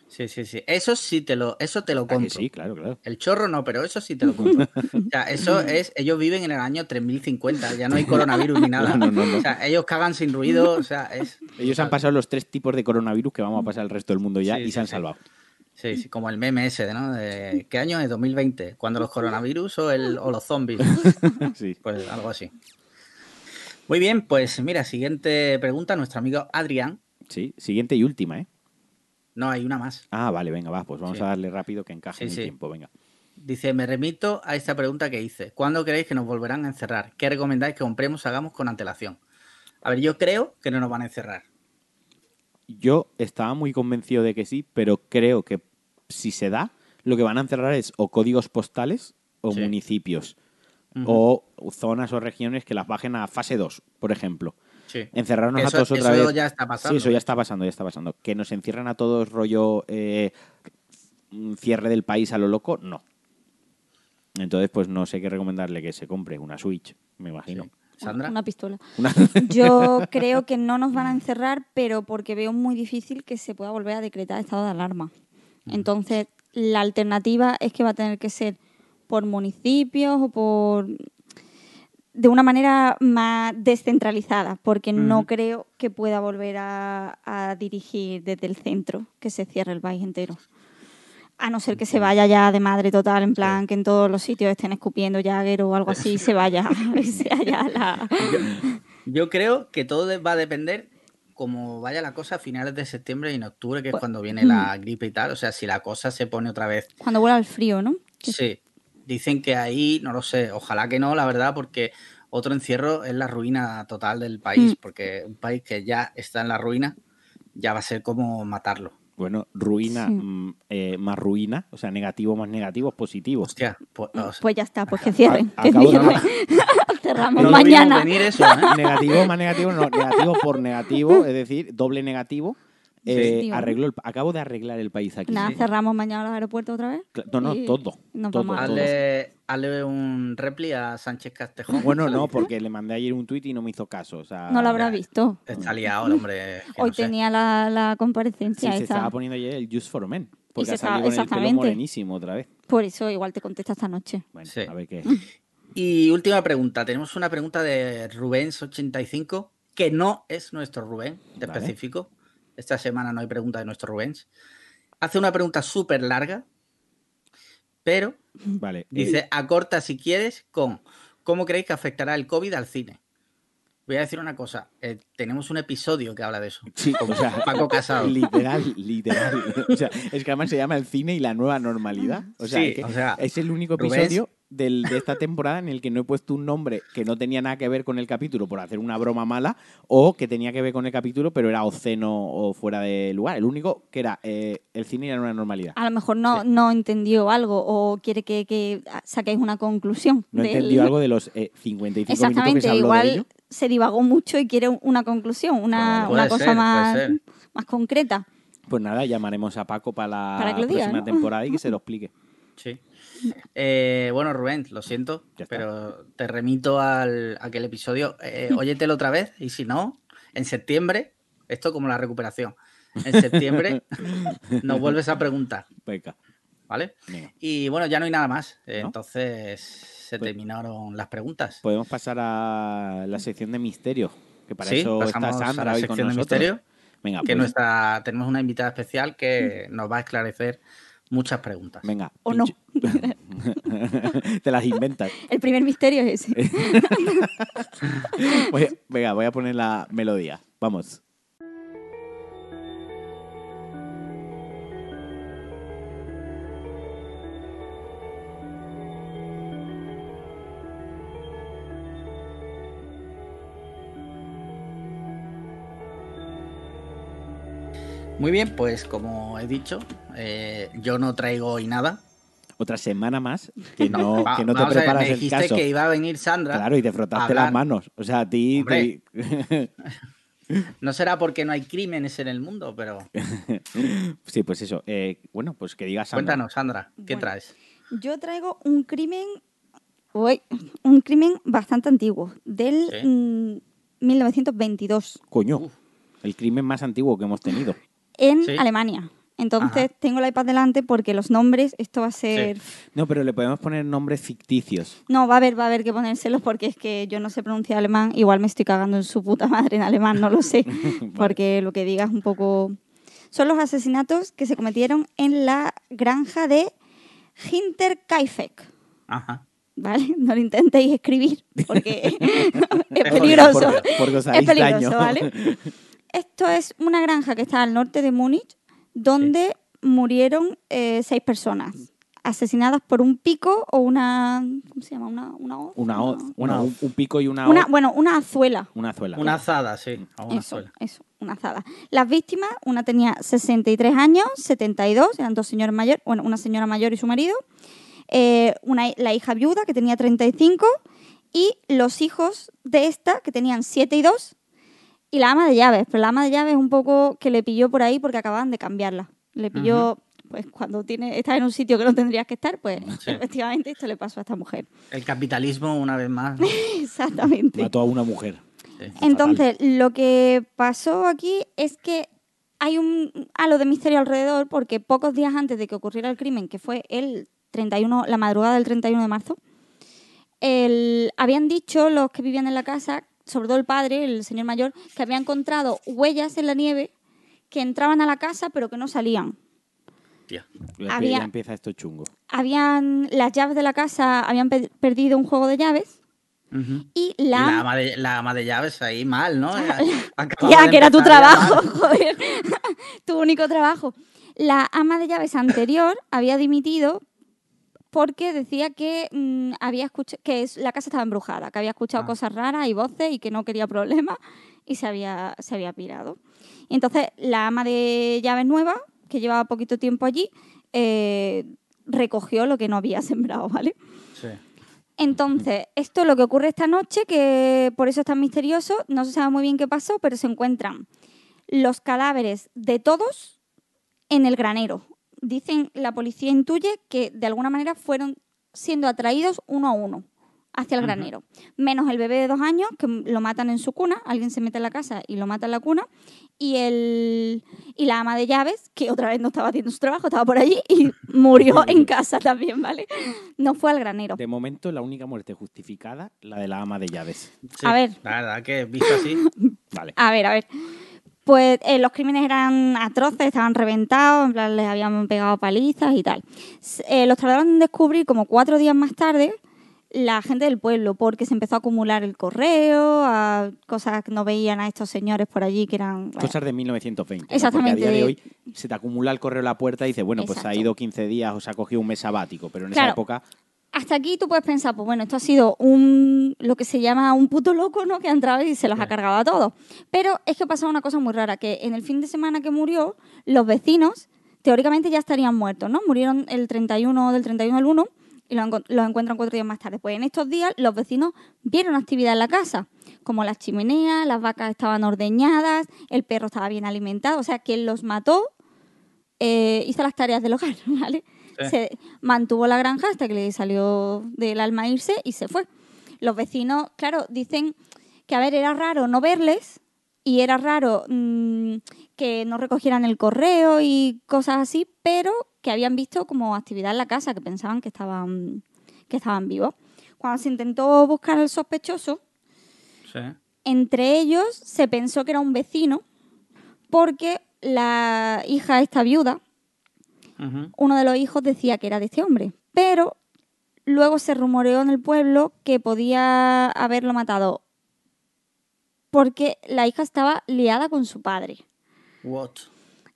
Sí, sí, sí. Eso sí te lo, eso te lo ¿A que compro. sí, claro, claro. El chorro no, pero eso sí te lo compro. O sea, eso es, ellos viven en el año 3050, ya no hay coronavirus ni nada. No, no, no. O sea, ellos cagan sin ruido, o sea, es... Ellos han pasado los tres tipos de coronavirus que vamos a pasar al resto del mundo ya Sí, y sí, se han sí. salvado. Sí, sí, como el meme ese, ¿no? De, ¿Qué año es? 2020. ¿Cuando los coronavirus o, el, o los zombies? Sí. Pues algo así. Muy bien, pues mira, siguiente pregunta, nuestro amigo Adrián. sí. Siguiente y última, ¿eh? No, hay una más. Ah, vale, venga, va, pues vamos Sí. a darle rápido que encaje Sí, en el sí. tiempo, venga. Dice, me remito a esta pregunta que hice. ¿Cuándo creéis que nos volverán a encerrar? ¿Qué recomendáis que compremos, hagamos con antelación? A ver, yo creo que no nos van a encerrar. Yo estaba muy convencido de que sí, pero creo que si se da, lo que van a encerrar es o códigos postales o Sí. municipios. O zonas o regiones que las bajen a fase 2, por ejemplo. Sí. Encerrarnos Eso- a todos otra eso vez. ya está pasando, Sí, eso ya está pasando, ya está pasando. Que nos encierran a todos rollo eh, cierre del país a lo loco, no. Entonces, pues no sé qué recomendarle que se compre una Switch, me imagino. Sandra. Una pistola. Una- Yo creo que no nos van a encerrar, pero porque veo muy difícil que se pueda volver a decretar estado de alarma. Entonces, la alternativa es que va a tener que ser por municipios o por de una manera más descentralizada, porque no Ujú. creo que pueda volver a, a dirigir desde el centro, que se cierre el país entero. A no ser que se vaya ya de madre total, en plan que en todos los sitios estén escupiendo Jagger o algo así, se vaya, sea ya la... Yo creo que todo va a depender como vaya la cosa a finales de septiembre y en octubre, que es Pues, cuando viene la gripe y tal. O sea, si la cosa se pone otra vez. Cuando vuelva el frío, ¿no? Sí. Dicen que ahí, no lo sé, ojalá que no, la verdad, porque otro encierro es la ruina total del país, Mm. porque un país que ya está en la ruina, ya va a ser como matarlo. Bueno, ruina Sí. mm, eh, más ruina, o sea, negativo más negativo es positivo. Hostia, pues, o sea, Pues ya está, pues que cierren. A- que acabo de- cierren. Cerramos no lo vimos mañana. venir eso, ¿eh? negativo más negativo, no, negativo por negativo, es decir, doble negativo. Eh, Sí. arreglo el- acabo de arreglar el país aquí. Nada, Sí. cerramos mañana los aeropuertos otra vez. No, no, y todo. nos todo, vamos a- todo. Hazle, hazle un repli a Sánchez Castejón. Bueno, no, porque le mandé ayer un tuit y no me hizo caso. O sea, No lo habrá ya. visto. Está liado el hombre. que Hoy no tenía la, la Sí, comparecencia se esa. estaba poniendo ayer el Just for Men. Porque se ha salido estaba- con el pelo exactamente. morenísimo otra vez. Por eso igual te contesta esta noche. Bueno, Sí. a ver qué. Y última pregunta. Tenemos una pregunta de Rubens85, que no es nuestro Rubén, de Vale. específico. Esta semana no hay pregunta de nuestro Rubens. Hace una pregunta súper larga, pero Vale. dice, acorta si quieres con ¿cómo creéis que afectará el COVID al cine? Voy a decir una cosa. eh, tenemos un episodio que habla de eso. Sí, o sea, Paco Casado. literal, literal. O sea, es que además se llama el cine y la nueva normalidad. O sea, Sí, es, que o sea, es el único episodio del- de esta temporada en el que no he puesto un nombre que no tenía nada que ver con el capítulo por hacer una broma mala o que tenía que ver con el capítulo pero era obsceno o fuera de lugar. El único que era eh, el cine la nueva normalidad. A lo mejor no, Sí. no entendió algo o quiere que, que saquéis una conclusión. No del- entendió algo de los eh, 55 minutos que se habló de igual ello. se divagó mucho y quiere una conclusión, una, una cosa ser, más, más concreta. Pues nada, llamaremos a Paco para la Para diga, próxima ¿no? temporada y que se lo explique. Sí. Eh, bueno, Rubén, lo siento, está. pero te remito al a aquel episodio. Eh, óyetelo otra vez y si no, en septiembre, esto como la recuperación, en septiembre nos vuelves a preguntar, Venga, ¿vale? venga. Y bueno, ya no hay nada más. Eh, ¿No? Entonces se Pues- terminaron las preguntas. Podemos pasar a la sección de misterio, que para sí, eso está pasamos a Sandra la hoy con sección de misterio, Venga, que pues, nuestra, tenemos una invitada especial que nos va a esclarecer muchas preguntas. venga. O no. Te las inventas. El primer misterio es ese. Venga, voy a poner la melodía. Vamos. Muy bien, pues como he dicho, eh, yo no traigo hoy nada. Otra semana más que no, Va- que no te a ver, preparas me el dijiste caso. que iba a venir Sandra. Claro, y te frotaste las manos. O sea, a ti. te- No será porque no hay crímenes en el mundo, pero sí, pues eso. Eh, bueno, pues que digas. Sandra. cuéntanos, Sandra, ¿qué Bueno. traes? Yo traigo un crimen, uy, un crimen bastante antiguo, del Sí. mm, 1922, Coño, Uf. el crimen más antiguo que hemos tenido. En Sí. Alemania. Entonces Ajá. tengo el iPad delante porque los nombres, esto va a ser... No, pero le podemos poner nombres ficticios. No, va a haber, va a haber que ponérselos porque es que yo no sé pronunciar alemán. Igual me estoy cagando en su puta madre en alemán, no lo sé. Porque lo que diga es un poco... Son los asesinatos que se cometieron en la granja de Hinterkaifeck. Ajá. ¿Vale? No lo intentéis escribir porque es peligroso. porque- porque os es peligroso, daño. ¿vale? Esto es una granja que está al norte de Múnich, donde murieron eh, seis personas asesinadas por un pico o una. ¿Cómo se llama? Una, una hoz. Una hoz. Una hoz. un, un pico y una Una- hoz. bueno, una azuela. Una azuela. Una azada, sí. o una Eso, azuela. eso, una azada. Las víctimas, una tenía 63 años, 72, eran dos señores mayores, bueno, una señora mayor y su marido, eh, una, la hija viuda que tenía 35 y los hijos de esta que tenían 7 y 2 y la ama de llaves, pero la ama de llaves un poco que le pilló por ahí porque acababan de cambiarla. Le pilló, pues cuando tiene, estás en un sitio que no tendrías que estar, pues Sí. efectivamente esto le pasó a esta mujer. El capitalismo, una vez más. ¿no? Exactamente. Mató a una mujer. Sí. Entonces, lo que pasó aquí es que hay un halo de misterio alrededor porque pocos días antes de que ocurriera el crimen, que fue el 31, la madrugada del 31 de marzo, el- habían dicho los que vivían en la casa, sobre todo el padre, el señor mayor, que había encontrado huellas en la nieve que entraban a la casa pero que no salían. Tía. Ya, Había- ya empieza esto chungo. Habían las llaves de la casa habían pe- perdido un juego de llaves y Y la, La, ama de, la ama de llaves ahí mal, ¿no? Ya, que era tu trabajo, joder. tu único trabajo. La ama de llaves anterior había dimitido porque decía que mm, había escuchado que la casa estaba embrujada, que había escuchado Ah. cosas raras y voces y que no quería problemas y se había, se había pirado. Y entonces la ama de llaves nueva, que llevaba poquito tiempo allí, eh, recogió lo que no había sembrado, ¿vale? Sí. Entonces, esto es lo que ocurre esta noche, que por eso es tan misterioso, no se sabe muy bien qué pasó, pero se encuentran los cadáveres de todos en el granero. Dicen, la policía intuye que de alguna manera fueron siendo atraídos uno a uno hacia el granero. Menos el bebé de dos años, que lo matan en su cuna, alguien se mete en la casa y lo mata en la cuna, y, el, y la ama de llaves, que otra vez no estaba haciendo su trabajo, estaba por allí y murió en casa también, ¿vale? No fue al granero. De momento, la única muerte justificada, la de la ama de llaves. Sí, A ver. La verdad que visto así. Vale. A ver, a ver. Pues eh, los crímenes eran atroces, estaban reventados, en plan les habían pegado palizas y tal. Eh, los tardaron en descubrir como cuatro días más tarde la gente del pueblo, porque se empezó a acumular el correo, a cosas que no veían a estos señores por allí que eran... bueno, Cosas de 1920. ¿no? Exactamente. Porque a día de hoy se te acumula el correo a la puerta y dices, bueno, pues ha Exacto. ido 15 días o se ha cogido un mes sabático, pero en Claro. esa época hasta aquí tú puedes pensar, pues bueno, esto ha sido un lo que se llama un puto loco, ¿no? Que ha entrado y se los ha cargado a todos. Pero es que ha pasado una cosa muy rara, que en el fin de semana que murió, los vecinos teóricamente ya estarían muertos, ¿no? Murieron el 31 del 31 al 1 y los, encuentran cuatro días más tarde. Pues en estos días los vecinos vieron actividad en la casa, como las chimeneas, las vacas estaban ordeñadas, el perro estaba bien alimentado, o sea, quien los mató eh, hizo las tareas del hogar, ¿vale? Sí. Se mantuvo la granja hasta que le salió del alma irse y se fue. Los vecinos, claro, dicen que, a ver, era raro no verles y era raro mm, que no recogieran el correo y cosas así, pero que habían visto como actividad en la casa, que pensaban que estaban, que estaban vivos. Cuando se intentó buscar al sospechoso, Sí. entre ellos se pensó que era un vecino porque la hija esta viuda, Uno de los hijos decía que era de este hombre, pero luego se rumoreó en el pueblo que podía haberlo matado porque la hija estaba liada con su padre. What?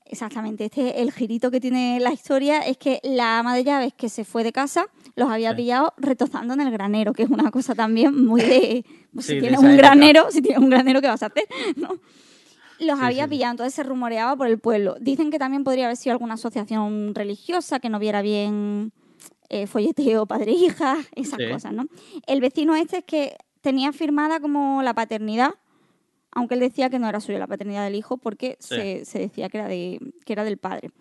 Exactamente, este el girito que tiene la historia es que la ama de llaves que se fue de casa los había Sí. pillado retozando en el granero, que es una cosa también muy de pues, Sí, si tienes un época. granero, si tienes un granero ¿qué vas a hacer? ¿No? Los Sí, había sí, pillado, entonces se rumoreaba por el pueblo. Dicen que también podría haber sido alguna asociación religiosa que no viera bien eh, folleteo padre-hija, esas cosas, ¿no? El vecino este es que tenía firmada como la paternidad, aunque él decía que no era suya la paternidad del hijo porque se, se decía que era, de, que era del padre.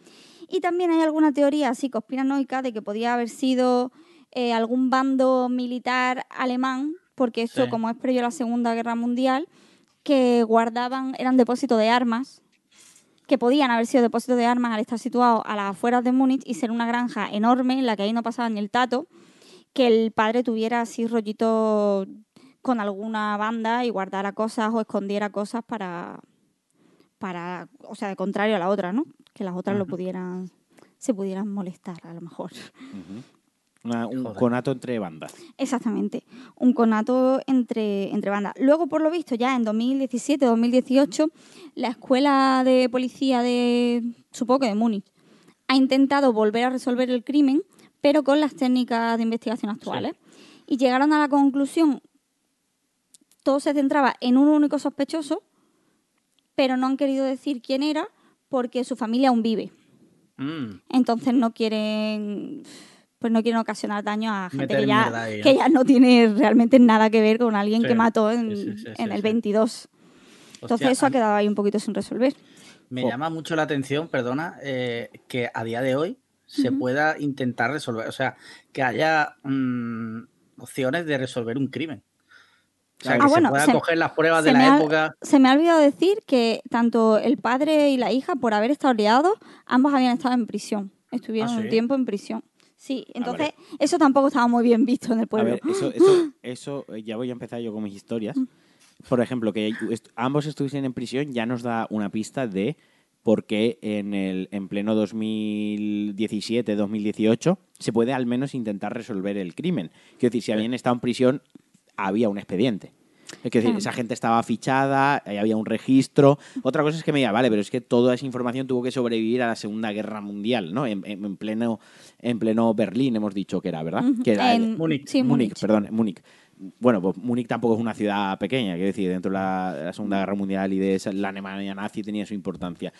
Y también hay alguna teoría así conspiranoica de que podía haber sido eh, algún bando militar alemán, porque esto, Sí. como es previo a la Segunda Guerra Mundial, que guardaban, eran depósitos de armas, que podían haber sido depósitos de armas al estar situados a las afueras de Múnich y ser una granja enorme en la que ahí no pasaba ni el tato, que el padre tuviera así rollito con alguna banda y guardara cosas o escondiera cosas para, para o sea, de contrario a la otra, ¿no? Que las otras lo Ujú. pudieran, se pudieran molestar a lo mejor. Una- un Joder. conato entre bandas. Exactamente, un conato entre, entre bandas. Luego, por lo visto, ya en 2017-2018, la escuela de policía de, supongo que de Múnich, ha intentado volver a resolver el crimen, pero con las técnicas de investigación actuales. Y llegaron a la conclusión, todo se centraba en un único sospechoso, pero no han querido decir quién era porque su familia aún vive. Mm. Entonces no quieren pues no quieren ocasionar daño a gente Meter que ya, ahí, ¿no? que ya no tiene realmente nada que ver con alguien Sí, que mató en, sí, sí, sí, en sí, el sí. 22. Entonces Hostia, eso ha quedado ahí un poquito sin resolver. Me llama mucho la atención, perdona, eh, que a día de hoy se pueda intentar resolver, o sea, que haya mm, opciones de resolver un crimen. O sea, Ah, que se bueno, pueda se- coger las pruebas de la ha- época. Se me ha olvidado decir que tanto el padre y la hija, por haber estado liados, ambos habían estado en prisión. Estuvieron ¿Ah, un tiempo en prisión. Sí, entonces vale. eso tampoco estaba muy bien visto en el A pueblo. ver, eso, eso, eso, eh, ya voy a empezar yo con mis historias. Por ejemplo, que est- ambos estuviesen en prisión ya nos da una pista de por qué en, el, en pleno 2017-2018 se puede al menos intentar resolver el crimen. Quiero decir, si habían estado en prisión, había un expediente. Es decir, Claro. esa gente estaba fichada, ahí había un registro. Otra cosa es que me diga, vale, pero es que toda esa información tuvo que sobrevivir a la Segunda Guerra Mundial, ¿no? En, en- en pleno, en pleno Berlín hemos dicho que era, ¿verdad? Ujú. Que era En- Múnich. sí, Múnich, Múnich. perdón, Múnich. Bueno, pues Múnich tampoco es una ciudad pequeña, quiero decir, dentro de la, de la Segunda Guerra Mundial y de esa- la Alemania nazi tenía su importancia.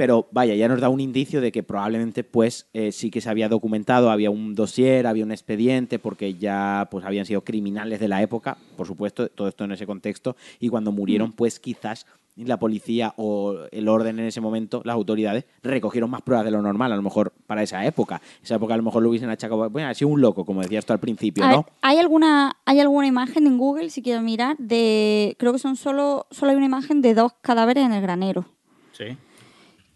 Pero vaya, ya nos da un indicio de que probablemente pues eh, sí que se había documentado, había un dossier, había un expediente, porque ya pues habían sido criminales de la época, por supuesto, todo esto en ese contexto, y cuando murieron pues quizás la policía o el orden en ese momento, las autoridades, recogieron más pruebas de lo normal, a lo mejor para esa época. Esa época a lo mejor lo hubiesen achacado, bueno, ha sido un loco, como decías tú al principio, ¿no? ¿hay alguna, ¿hay alguna imagen en Google, si quiero mirar, de. Creo que son solo. Solo hay una imagen de dos cadáveres en el granero. Sí.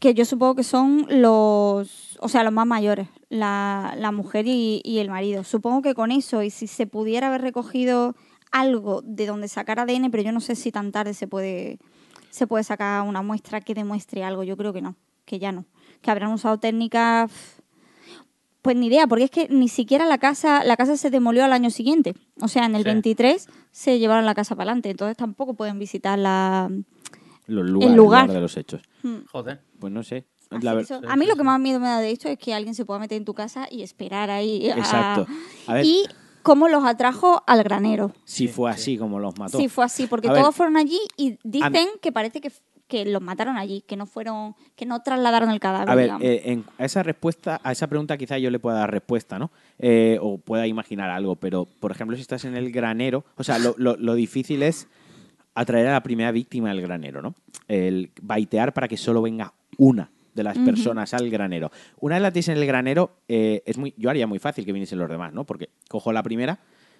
Que yo supongo que son los. O sea, los más mayores. La, la mujer y, y el marido. Supongo que con eso, y si se pudiera haber recogido algo de donde sacar ADN, pero yo no sé si tan tarde se puede, se puede sacar una muestra que demuestre algo. Yo creo que no, que ya no. Que habrán usado técnicas. Pues ni idea, porque es que ni siquiera la casa, la casa se demolió al año siguiente. O sea, en el Sí. 23 se llevaron la casa para adelante, entonces tampoco pueden visitar la... Los El lugar. de los hechos. Joder. Pues no sé. La ver- sí, a mí lo que más miedo me da de esto es que alguien se pueda meter en tu casa y esperar ahí. a- Exacto. A ver, Y cómo los atrajo al granero. si fue así como los mató. Sí, fue así, porque A ver. todos fueron allí y dicen que parece que, que los mataron allí, que no fueron, que no trasladaron el cadáver. A ver, eh, en- a esa respuesta, a esa pregunta quizá yo le pueda dar respuesta, ¿no? Eh, o pueda imaginar algo, pero por ejemplo, si estás en el granero, o sea, lo, lo- lo difícil es atraer a la primera víctima del granero, ¿no? El baitear para que solo venga una de las personas al granero. Una vez la tienes en el granero, eh, es muy, yo haría muy fácil que viniesen los demás, ¿no? Porque cojo a la primera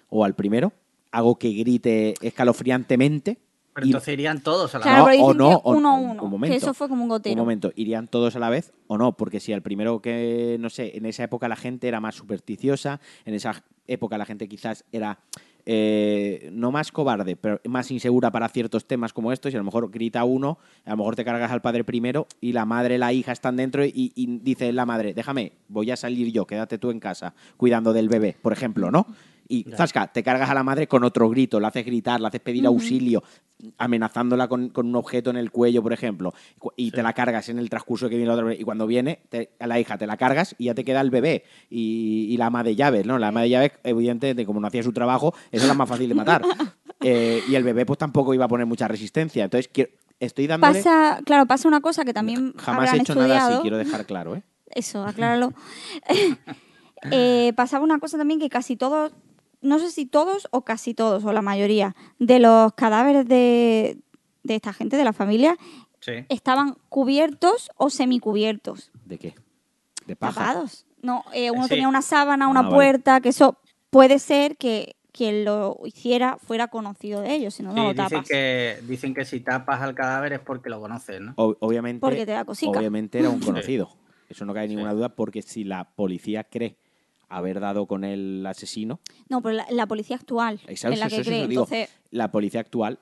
o al primero, hago que grite escalofriantemente. Pero y- entonces irían todos a la Claro, no, pero o no, o- uno a un- uno, un que momento. eso fue como un gotero. Un momento, ¿irían todos a la vez o no? Porque si al primero que, no sé, en esa época la gente era más supersticiosa, en esa época la gente quizás era eh, no más cobarde, pero más insegura para ciertos temas como estos, y a lo mejor grita uno, a lo mejor te cargas al padre primero y la madre, la hija están dentro y, y dice la madre, déjame, voy a salir yo, quédate tú en casa cuidando del bebé, por ejemplo, ¿no? Y zasca, te cargas a la madre con otro grito, la haces gritar, la haces pedir auxilio, amenazándola con, con un objeto en el cuello, por ejemplo, y te la cargas en el transcurso que viene la otra vez. Y cuando viene, te- a la hija te la cargas y ya te queda el bebé y, y la ama de llaves, ¿no? La ama de llaves, evidentemente, como no hacía su trabajo, esa es la más fácil de matar. Eh, y el bebé, pues tampoco iba a poner mucha resistencia. Entonces, quiero- estoy dándole. Pasa, claro, pasa una cosa que también Jamás he hecho estudiado. nada así, quiero dejar claro, ¿eh? Eso, acláralo. Eh, pasaba una cosa también que casi todos, no sé si todos o casi todos, o la mayoría, de los cadáveres de, de esta gente, de la familia, Sí. estaban cubiertos o semicubiertos. ¿De qué? ¿De paja? Tapados. No, eh, uno Sí. tenía una sábana, Ah, una vale. puerta, que eso puede ser que quien lo hiciera fuera conocido de ellos, si no, Sí, no lo dicen, tapas. que, dicen que si tapas al cadáver es porque lo conoces, ¿no? Obviamente, Porque te da cosica. obviamente era un Sí. conocido. Eso no cabe Sí. ninguna duda porque si la policía cree haber dado con el asesino, No, pero la, la policía actual Exacto, es la que eso cree. Entonces, la policía actual,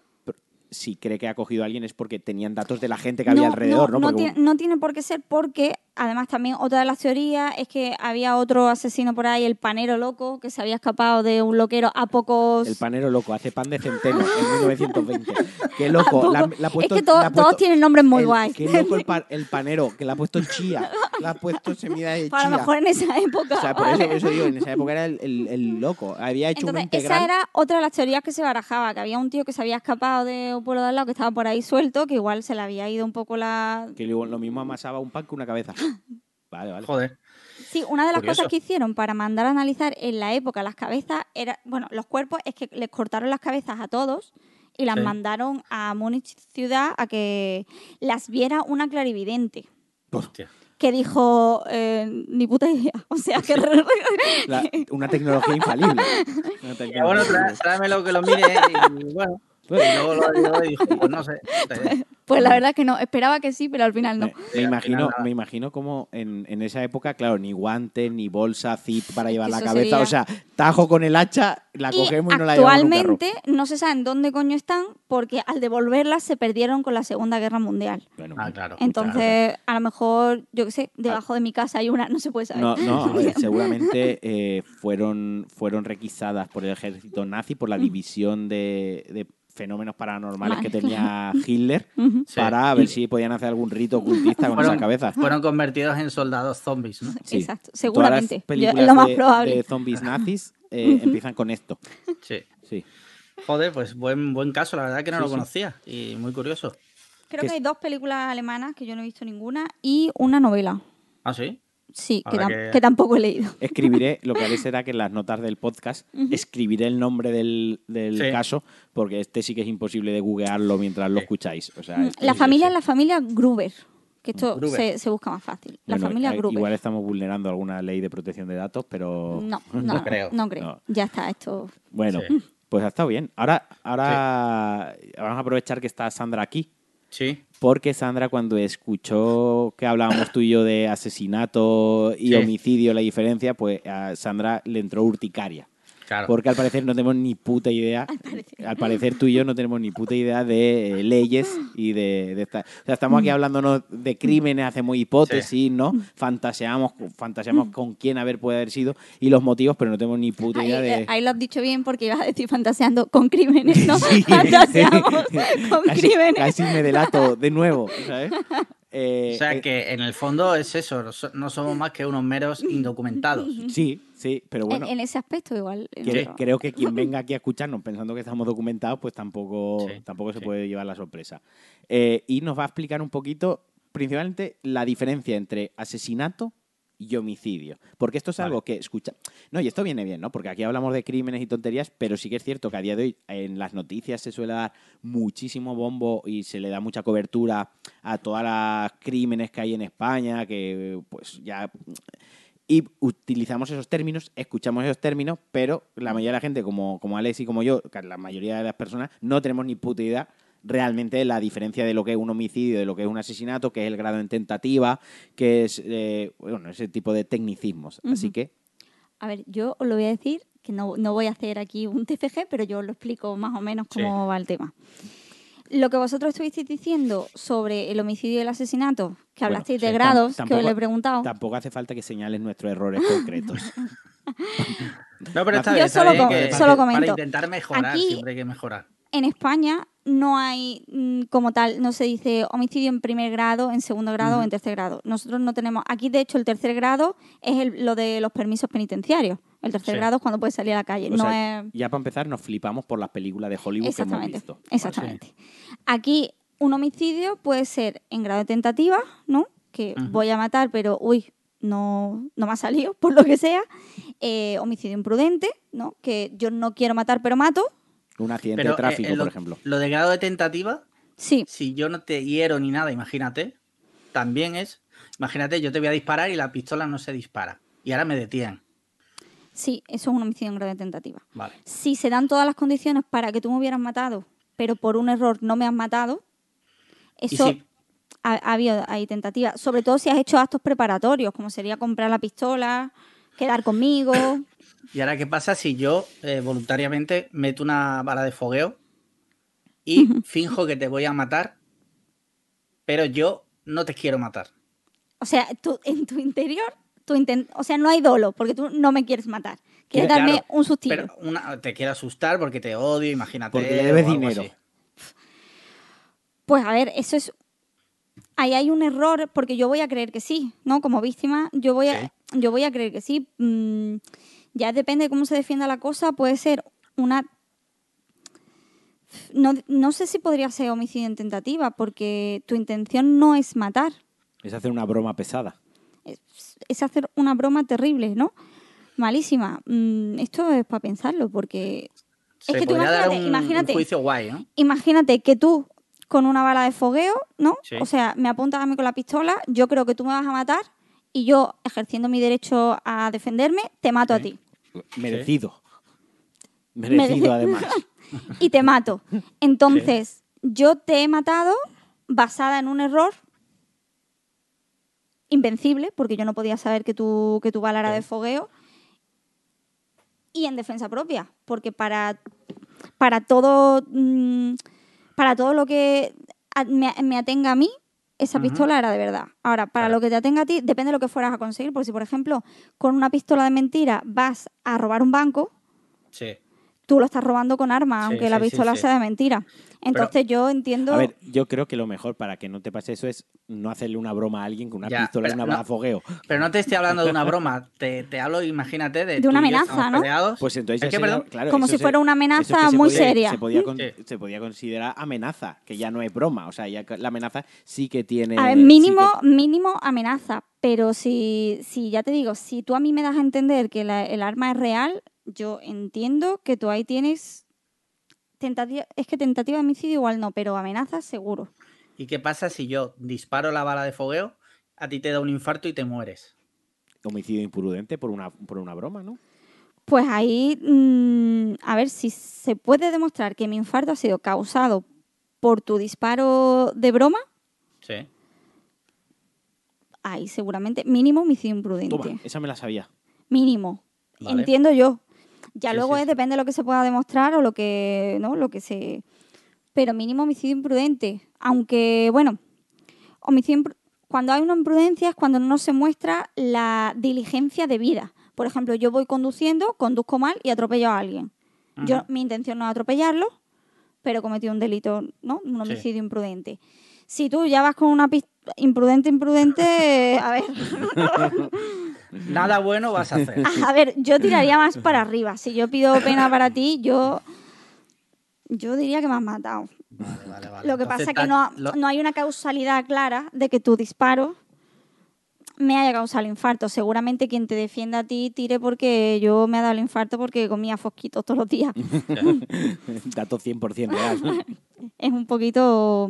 si cree que ha cogido a alguien es porque tenían datos de la gente que había alrededor, ¿no? no, Porque tiene, no tiene por qué ser porque, además, también otra de las teorías es que había otro asesino por ahí, el panero loco, que se había escapado de un loquero a pocos. el panero loco hace pan de centeno en 1920. Qué loco. a la- la puesto- es que to- la todos tienen nombres muy el- guays. Qué loco el, pa- el panero, que le ha puesto chía. Le ha puesto semilla de chía. lo mejor en esa época. O sea, por eso, eso digo, en esa época era el, el- loco. Había hecho Entonces, integral. esa era otra de las teorías que se barajaba, que había un tío que se había escapado de pueblo de al lado, que estaba por ahí suelto, que igual se le había ido un poco la... Que luego lo mismo amasaba un pan que una cabeza. Vale, vale. Joder. Sí, una de las Curioso. cosas que hicieron para mandar a analizar en la época las cabezas, era, bueno, los cuerpos, es que les cortaron las cabezas a todos y las Sí. mandaron a Múnich ciudad a que las viera una clarividente. Hostia. Que dijo, eh, ni puta idea. O sea, que La- una tecnología infalible. Una tecnología bueno, tra- tráemelo que lo mire y bueno. Y luego lo dio y dijo, pues no sé. Pues la verdad es que no, esperaba que sí, pero al final no. Me, imagino, me imagino como en, en esa época, claro, ni guantes, ni bolsa, zip para llevar la cabeza. O sea, tajo con el hacha, la Y cogemos y no la llevamos en un carro. actualmente no se sabe en dónde coño están porque al devolverlas se perdieron con la Segunda Guerra Mundial. Bueno, Ah, claro. Entonces, a lo mejor, yo qué sé, debajo de mi casa hay una, no se puede saber. No, no, a ver, seguramente eh, fueron, fueron requisadas por el ejército nazi por la división de, de fenómenos paranormales Vale, que tenía Hitler para ver si podían hacer algún rito ocultista con Fueron, esa cabeza. fueron convertidos en soldados zombies, ¿no? Sí. Exacto, Todas seguramente. las películas lo más de, probable. de zombies nazis eh, empiezan con esto. Sí. Sí. Joder, pues buen, buen caso, la verdad que no Sí, lo sí. conocía. Y muy curioso. Creo que que hay dos películas alemanas que yo no he visto ninguna y una novela. ¿Ah, sí? Sí, que, Habrá tam- que- que tampoco he leído. Escribiré, lo que haré será que en las notas del podcast escribiré el nombre del, del Sí. caso, porque este sí que es imposible de googlearlo mientras lo escucháis. O sea, esto La familia es la familia Gruber, que esto Gruber. se, se busca más fácil. La Bueno, familia eh, Gruber. Igual estamos vulnerando alguna ley de protección de datos, pero No, no, creo. No creo. No. Ya está, esto. bueno, Sí. pues ha estado bien. Ahora, ahora vamos a aprovechar que está Sandra aquí, Sí. porque Sandra cuando escuchó que hablábamos tú y yo de asesinato y Sí. homicidio, la diferencia, pues a Sandra le entró urticaria. Claro. Porque al parecer no tenemos ni puta idea. Al parecer. tú y yo no tenemos ni puta idea de eh, leyes y de, de esta- O sea, estamos aquí hablándonos de crímenes, hacemos hipótesis, ¿no? Fantaseamos, fantaseamos con quién haber puede haber sido y los motivos, pero no tenemos ni puta Ahí, idea de. eh, ahí lo has dicho bien porque ibas a decir fantaseando con crímenes, ¿no? Sí. Fantaseamos con casi, crímenes. casi me delato de nuevo, ¿sabes? Eh, O sea eh, que en el fondo es eso, no so- no somos más que unos meros indocumentados. Sí, sí, pero bueno. en, en ese aspecto igual. Creo que quien venga aquí a escucharnos pensando que estamos documentados, pues tampoco, Sí, tampoco se sí. puede llevar la sorpresa. Eh, y nos va a explicar un poquito, principalmente, la diferencia entre asesinato y homicidio. Porque esto es Vale. algo que escucha. No, y esto viene bien, ¿no? Porque aquí hablamos de crímenes y tonterías, pero sí que es cierto que a día de hoy en las noticias se suele dar muchísimo bombo y se le da mucha cobertura a todas las crímenes que hay en España, que pues ya y utilizamos esos términos, escuchamos esos términos, pero la mayoría de la gente, como, como Alex y como yo, la mayoría de las personas, no tenemos ni puta idea realmente la diferencia de lo que es un homicidio, de lo que es un asesinato, que es el grado en tentativa, que es, eh, bueno, ese tipo de tecnicismos. Así que, A ver, yo os lo voy a decir, que no, no voy a hacer aquí un TFG, pero yo os lo explico más o menos cómo va el tema. Lo que vosotros estuvisteis diciendo sobre el homicidio y el asesinato, que Bueno, hablasteis de grados, que os lo he preguntado. tampoco hace falta que señales nuestros errores concretos. No, pero está Yo bien, está solo bien com- que- solo que comento. Para intentar mejorar, Aquí- siempre hay que mejorar. En España no hay mm, como tal, no se dice homicidio en primer grado, en segundo grado o en tercer grado. Nosotros no tenemos, aquí de hecho el tercer grado es el- lo de los permisos penitenciarios. El tercer Sí. grado es cuando puedes salir a la calle. O no sea, es... Ya para empezar, nos flipamos por las películas de Hollywood que hemos Exactamente. visto. Exactamente. Aquí un homicidio puede ser en grado de tentativa, ¿no? Que voy a matar, pero uy, no, no me ha salido, por lo que sea. Eh, homicidio imprudente, ¿no? Que yo no quiero matar, pero mato. Un accidente Pero de tráfico, eh, eh, lo, por ejemplo. Lo de grado de tentativa, Sí, si yo no te hiero ni nada, imagínate, también es, imagínate, yo te voy a disparar y la pistola no se dispara. Y ahora me detienen. sí, eso es un homicidio en grado de tentativa. Vale. Si se dan todas las condiciones para que tú me hubieras matado, pero por un error no me has matado, eso si, ha, ha habido ahí tentativa. Sobre todo si has hecho actos preparatorios, como sería comprar la pistola, quedar conmigo. ¿Y ahora qué pasa si yo eh, voluntariamente meto una bala de fogueo y finjo que te voy a matar, pero yo no te quiero matar? O sea, tú, en tu interior, tu inten- o sea, no hay dolo, porque tú no me quieres matar. Quieres Claro, darme un sustillo. Pero una- te quiero asustar porque te odio, imagínate. Porque le debes dinero. así. Pues a ver, eso es. Ahí hay un error, porque yo voy a creer que sí, ¿no? Como víctima, yo voy a, yo voy a creer que sí. Mm, ya depende de cómo se defienda la cosa, puede ser una. No, no sé si podría ser homicidio en tentativa, porque tu intención no es matar, Es hacer una broma pesada. es, es hacer una broma terrible, ¿no? Malísima. Mm, esto es para pensarlo, porque Se Es que tú imagínate- un, imagínate. un juicio guay, ¿no? imagínate que tú con una bala de fogueo, ¿no? Sí. O sea, me apuntas a mí con la pistola, yo creo que tú me vas a matar y yo, ejerciendo mi derecho a defenderme, te mato a ti. Merecido. Merecido, Merecido. además. Y te mato. Entonces, yo te he matado basada en un error invencible, porque yo no podía saber que tu, que tu bala era Sí. de fogueo, y en defensa propia, porque para, para todo mm, para todo lo que me, me atenga a mí, esa pistola era de verdad. Ahora, para Claro. lo que te atenga a ti, depende de lo que fueras a conseguir, porque si, por ejemplo, con una pistola de mentira vas a robar un banco, Sí. Tú lo estás robando con armas, Sí, aunque la sí, pistola sí. sea de mentira. Entonces yo entiendo... A ver, yo creo que lo mejor para que no te pase eso es no hacerle una broma a alguien con una Ya, pistola y una bala fogueo. Pero no te estoy hablando de una broma, te, te hablo, imagínate, de, De una amenaza, ¿no? peleados. Pues entonces Es que, sería- claro, Como si fuera una amenaza que se muy podía- seria. Se podía, con- Sí. se podía considerar amenaza, que ya no es broma. O sea, ya que la amenaza sí que tiene. A ver, sí mínimo, que- mínimo amenaza. Pero si, si, ya te digo, si tú a mí me das a entender que la- el arma es real, yo entiendo que tú ahí tienes tentativa, es que tentativa de homicidio igual no, pero amenaza seguro. ¿Y qué pasa si yo disparo la bala de fogueo, a ti te da un infarto y te mueres? Homicidio imprudente por una, por una broma, ¿no? Pues ahí, mm, a ver si se puede demostrar que mi infarto ha sido causado por tu disparo de broma, Sí. ahí seguramente mínimo homicidio imprudente. Toma, esa me la sabía. Mínimo. Vale. Entiendo yo. Ya Sí, luego sí, es depende de lo que se pueda demostrar o lo que, ¿no? Lo que se pero mínimo homicidio imprudente, aunque bueno, homicidio cuando hay una imprudencia es cuando no se muestra la diligencia debida. Por ejemplo, yo voy conduciendo, conduzco mal y atropello a alguien. Yo mi intención no es atropellarlo, pero cometí un delito, ¿no? Un Sí. homicidio imprudente. Si tú ya vas con una pista imprudente, imprudente, a ver, Nada bueno vas a hacer. a ver, yo tiraría más para arriba. Si yo pido pena para ti, yo yo diría que me has matado. Vale, vale, vale. Lo que Entonces, pasa es que no, lo- no hay una causalidad clara de que tu disparo me haya causado el infarto. Seguramente quien te defienda a ti tire porque yo me ha dado el infarto porque comía fosquitos todos los días. Dato 100% real. es un poquito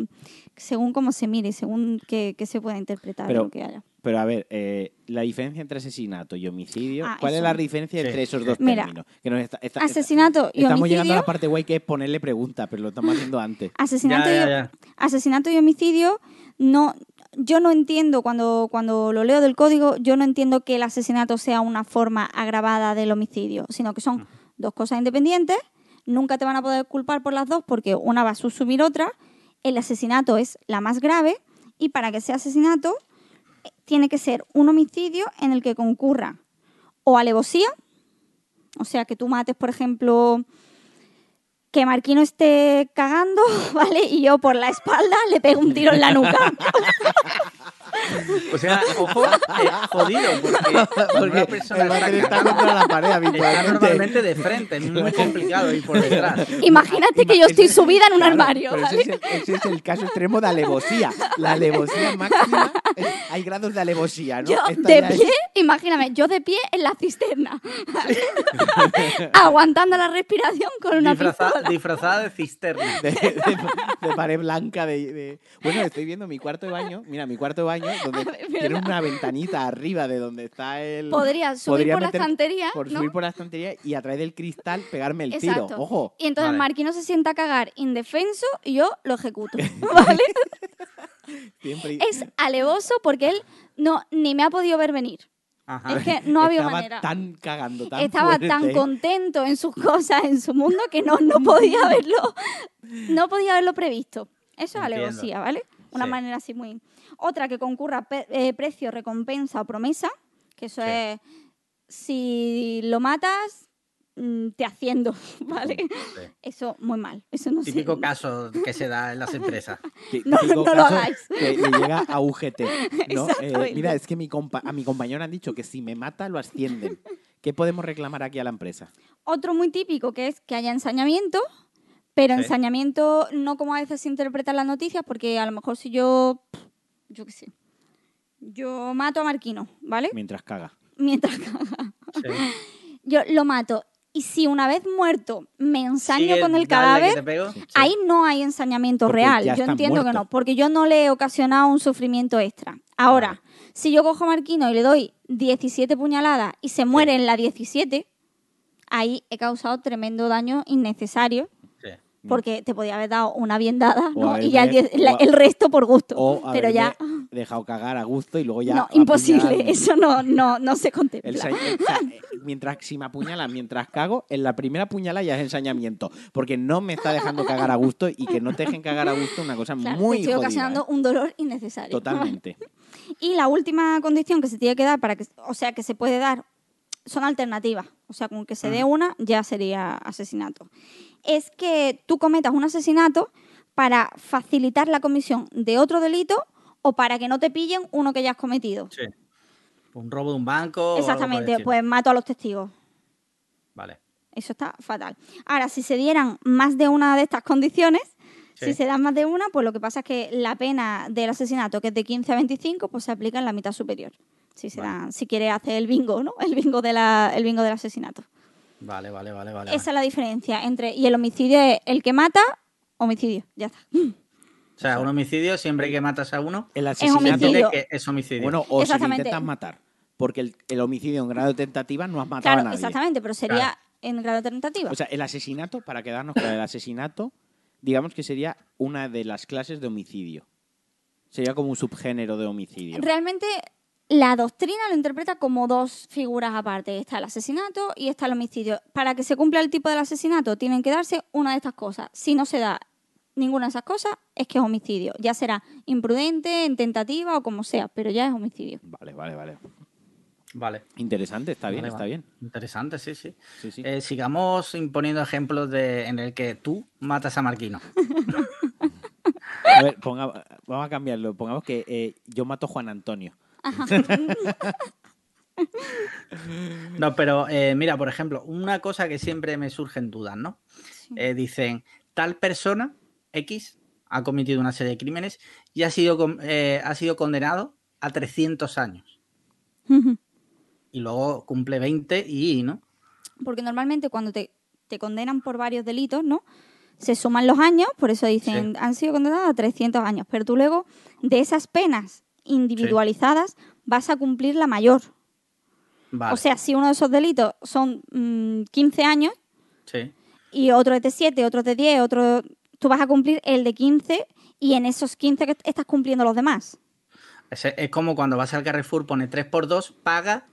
según cómo se mire, según que, se pueda interpretar Pero- lo que haya. Pero a ver, eh, la diferencia entre asesinato y homicidio, Ah, ¿cuál es la diferencia Sí. entre esos dos Mira, términos? Que nos está- está- está- Asesinato y estamos llegando a homicidio. la parte guay que es ponerle preguntas, pero lo estamos haciendo antes. Asesinato, Ya, ya, y, ya. asesinato y homicidio, no, yo no entiendo, cuando, cuando lo leo del código, yo no entiendo que el asesinato sea una forma agravada del homicidio, sino que son dos cosas independientes, nunca te van a poder culpar por las dos porque una va a subsumir otra, el asesinato es la más grave y para que sea asesinato eh, tiene que ser un homicidio en el que concurra o alevosía, o sea, que tú mates, por ejemplo, que Marquino esté cagando, ¿vale? Y yo por la espalda le pego un tiro en la nuca. O sea, ojo, eh, jodido, porque, porque una persona el está contra la pared habitualmente. normalmente de frente, es muy complicado ir por detrás. Imagínate que yo estoy subida en un Claro, armario, pero ese, es el, ese es el caso extremo de alevosía. La alevosía máxima, es- hay grados de alevosía, ¿no? Yo Esta de ya es- pie, imagíname, yo de pie en la cisterna, ¿vale? aguantando la respiración con una Disfrazada, pistola. disfrazada de cisterna. de, de- de pared blanca de, de- bueno estoy viendo mi cuarto de baño mira mi cuarto de baño donde ver, tiene una ventanita arriba de donde está el Podría subir podría por la estantería, por ¿no? subir por la estantería y a través del cristal pegarme el Exacto. tiro ojo Y entonces Vale. Marquino se sienta a cagar indefenso y yo lo ejecuto, ¿vale? siempre es alevoso porque él no ni me ha podido ver venir. Ajá. Es que no había estaba manera. tan cagando tan Estaba fuerte. tan contento en sus cosas, en su mundo, que no, no podía haberlo, no podía haberlo previsto. Eso es alevosía, ¿vale? Una Sí. manera así muy. Otra que concurra pe- eh, precio, recompensa o promesa, que eso Sí. es si lo matas, mm, te haciendo, ¿vale? Sí. Eso muy mal. Eso no Típico sé. caso que se da en las empresas. No, lo hagáis. Que le llega a UGT. ¿no? Eh, mira, es que mi compa- a mi compañero han dicho que si me mata lo ascienden. ¿Qué podemos reclamar aquí a la empresa? Otro muy típico que es que haya ensañamiento, pero Sí. ensañamiento no como a veces se interpretan las noticias, porque a lo mejor si yo, yo qué sé, yo mato a Marquino, ¿vale? Mientras caga. Mientras caga. Sí. Yo lo mato. Y si una vez muerto me ensaño con el cadáver, ahí no hay ensañamiento Porque real. Yo entiendo que no, porque yo no le he ocasionado un sufrimiento extra. Ahora, si yo cojo a Marquino y le doy 17 puñaladas y se muere en la 17, ahí he causado tremendo daño innecesario. Porque te podía haber dado una bien dada O ¿no? haberme- y ya el, la- el resto por gusto. O Pero ya, dejado cagar a gusto y luego ya. no, imposible, eso no, no, no se contempla. El sa- el- o sea, eh, mientras, si me apuñalan mientras cago, en la primera puñalada ya es ensañamiento. Porque no me está dejando cagar a gusto y que no te dejen cagar a gusto es una cosa Claro, muy te estoy jodida, ocasionando ¿eh? un dolor innecesario. Totalmente. Y la última condición que se tiene que dar para que, o sea, que se puede dar, son alternativas. O sea, con que se dé una ya sería asesinato. Es que tú cometas un asesinato para facilitar la comisión de otro delito o para que no te pillen uno que ya has cometido. Sí. Un robo de un banco. Exactamente, pues mato a los testigos. Vale. Eso está fatal. Ahora, si se dieran más de una de estas condiciones, Sí. si se dan más de una, pues lo que pasa es que la pena del asesinato, que es de 15 a 25, pues se aplica en la mitad superior. Si, se Vale. dan- si quiere hacer el bingo, ¿no? El bingo, de la, el bingo del asesinato. Vale, vale, vale, vale. Esa es la diferencia entre. Y el homicidio es el que mata, homicidio. Ya está. O sea, un homicidio, siempre que matas a uno, El homicidio. asesinato. es homicidio. Bueno, o si intentas matar. Porque el, el homicidio en grado de tentativa no has matado Claro, a nadie. exactamente, pero sería Claro. en grado de tentativa. O sea, el asesinato, para quedarnos con el asesinato, digamos que sería una de las clases de homicidio. Sería como un subgénero de homicidio. Realmente La doctrina lo interpreta como dos figuras aparte. Está el asesinato y está el homicidio. Para que se cumpla el tipo del asesinato, tienen que darse una de estas cosas. Si no se da ninguna de esas cosas, es que es homicidio. Ya será imprudente, en tentativa o como sea, pero ya es homicidio. Vale, vale, vale. Vale. Interesante, está bien, Vale, está vale. bien. Interesante, sí, sí. Sí, sí. Eh, sigamos imponiendo ejemplos de, en el que tú matas a Marquino. A ver, ponga- vamos a cambiarlo. Pongamos que eh, yo mato a Juan Antonio. No, pero eh, mira, por ejemplo, una cosa que siempre me surgen dudas, ¿no? Eh, dicen, tal persona, X, ha cometido una serie de crímenes y ha sido, eh, ha sido condenado a 300 años. Y luego cumple 20 y, ¿no? Porque normalmente cuando te, te condenan por varios delitos, ¿no? Se suman los años, por eso dicen, han sido condenados a 300 años, pero tú luego de esas penas individualizadas vas a cumplir la mayor. Vale, O sea, si uno de esos delitos son mm, 15 años sí. y otro es de 7, otro es de 10, otro... Tú vas a cumplir el de 15 y en esos 15 que estás cumpliendo los demás. Es, es como cuando vas al Carrefour, pone 3x2, paga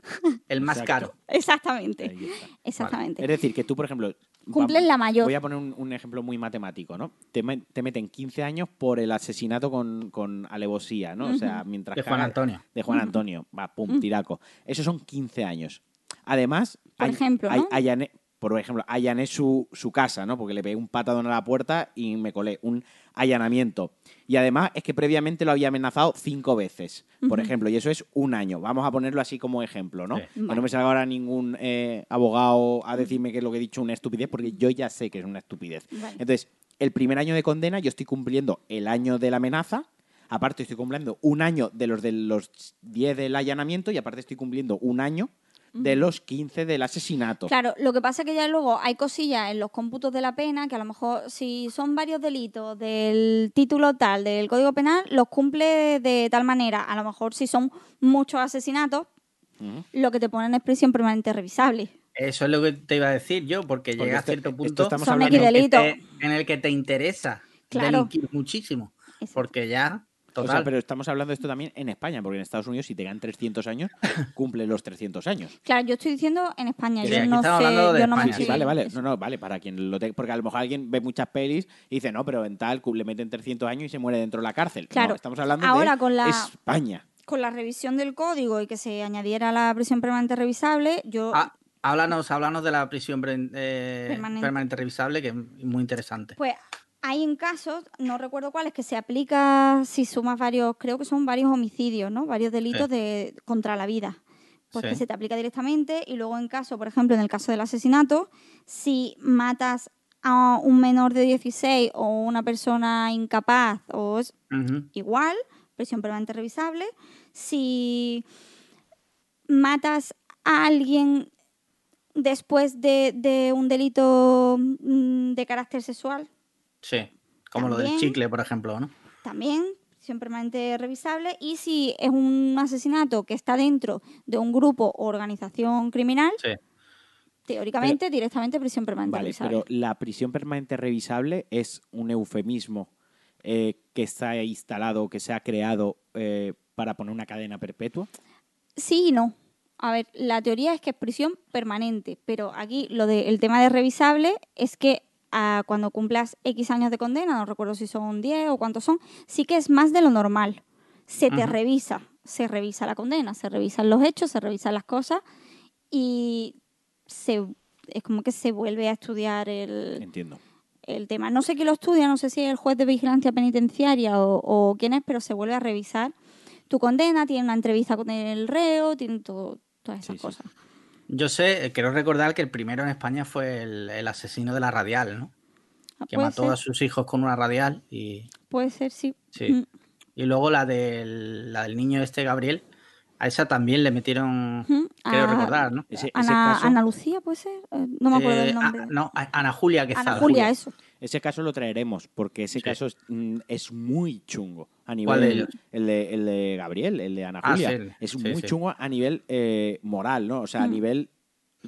el más Exacto. caro. Exactamente. Exactamente. Es decir, que tú, por ejemplo... Cumplen la mayor. Voy a poner un, un ejemplo muy matemático, ¿no? Te, me- te meten 15 años por el asesinato con, con alevosía, ¿no? O sea, mientras... De Juan caga- Antonio. De Juan Antonio. Va, pum, tiraco. Esos son 15 años. Además... Por hay- ejemplo, hay- por ejemplo, allané su, su casa, ¿no? Porque le pegué un patadón a la puerta y me colé. Un allanamiento. Y además es que previamente lo había amenazado cinco veces, por ejemplo, y eso es un año. Vamos a ponerlo así como ejemplo, ¿no? Sí. Que Vale. no me salga ahora ningún eh, abogado a decirme que lo que he dicho es una estupidez, porque yo ya sé que es una estupidez. Vale. Entonces, el primer año de condena yo estoy cumpliendo el año de la amenaza, aparte estoy cumpliendo un año de los de los 10 del allanamiento y aparte estoy cumpliendo un año de los 15 del asesinato. Claro, lo que pasa es que ya luego hay cosillas en los cómputos de la pena que a lo mejor si son varios delitos del título tal del Código Penal, los cumple de tal manera. A lo mejor si son muchos asesinatos, lo que te ponen es prisión permanente revisable. Eso es lo que te iba a decir yo, porque, Porque llega a cierto punto estamos Son hablando- en el, que delitos. te, en el que te interesa Claro. delinquir muchísimo. Exacto. Porque ya, O sea, pero estamos hablando de esto también en España, porque en Estados Unidos si te ganan 300 años, cumple los 300 años. Claro, yo estoy diciendo en España. Sí, yo no estamos sé, hablando de yo no me España, Sí, vale, vale. No, no, vale, para quien lo te- Porque a lo mejor alguien ve muchas pelis y dice, no, pero en tal le meten 300 años y se muere dentro de la cárcel. No, Claro. estamos hablando Ahora de con la- España. Con la revisión del código y que se añadiera la prisión permanente revisable, yo Ah, háblanos, háblanos de la prisión eh, Permanente. permanente. revisable, que es muy interesante. Pues hay en casos, no recuerdo cuáles, que se aplica si sumas varios, creo que son varios homicidios, ¿no? Varios delitos Sí. de contra la vida. Pues que se te aplica directamente y luego en caso, por ejemplo, en el caso del asesinato, si matas a un menor de 16 o una persona incapaz o es igual, prisión permanente revisable. Si matas a alguien después de, de un delito mm, de carácter sexual, Sí, como lo del chicle, por ejemplo, ¿no? también prisión permanente revisable. Y si es un asesinato que está dentro de un grupo o organización criminal, Sí. teóricamente directamente prisión permanente Vale, revisable. pero la prisión permanente revisable es un eufemismo eh, que está instalado, que se ha creado eh, para poner una cadena perpetua. Sí y no. A ver, la teoría es que es prisión permanente, pero aquí lo del tema de revisable es que ah, cuando cumplas X años de condena, no recuerdo si son 10 o cuántos son, sí que es más de lo normal. Se te Ajá. revisa, se revisa la condena, se revisan los hechos, se revisan las cosas y se, es como que se vuelve a estudiar el, Entiendo. el tema. No sé quién lo estudia, no sé si es el juez de vigilancia penitenciaria o, o quién es, pero se vuelve a revisar tu condena, tiene una entrevista con el reo, tiene todo, todas esas Sí, sí. Yo sé, eh, quiero recordar que el primero en España fue el, el asesino de la radial, ¿no? Ah, Que mató ser, a sus hijos con una radial y, puede ser, sí. Sí. Mm, y luego la del, la del niño este Gabriel, a esa también le metieron, Ujú. creo A- recordar, ¿no? Ese, ese Ana, caso, Ana Lucía, puede ser. Eh, No me acuerdo Eh, del nombre. no, a- Ana Julia Quesada. Ana Julia, eso. ese caso lo traeremos, porque ese Sí. caso es, mm, es muy chungo. A nivel, ¿Cuál de ellos? El de, el de Gabriel, el de Ana Ah, Julia. sí, es sí, muy sí. chungo a nivel eh, moral, ¿no? O sea, a Mm. nivel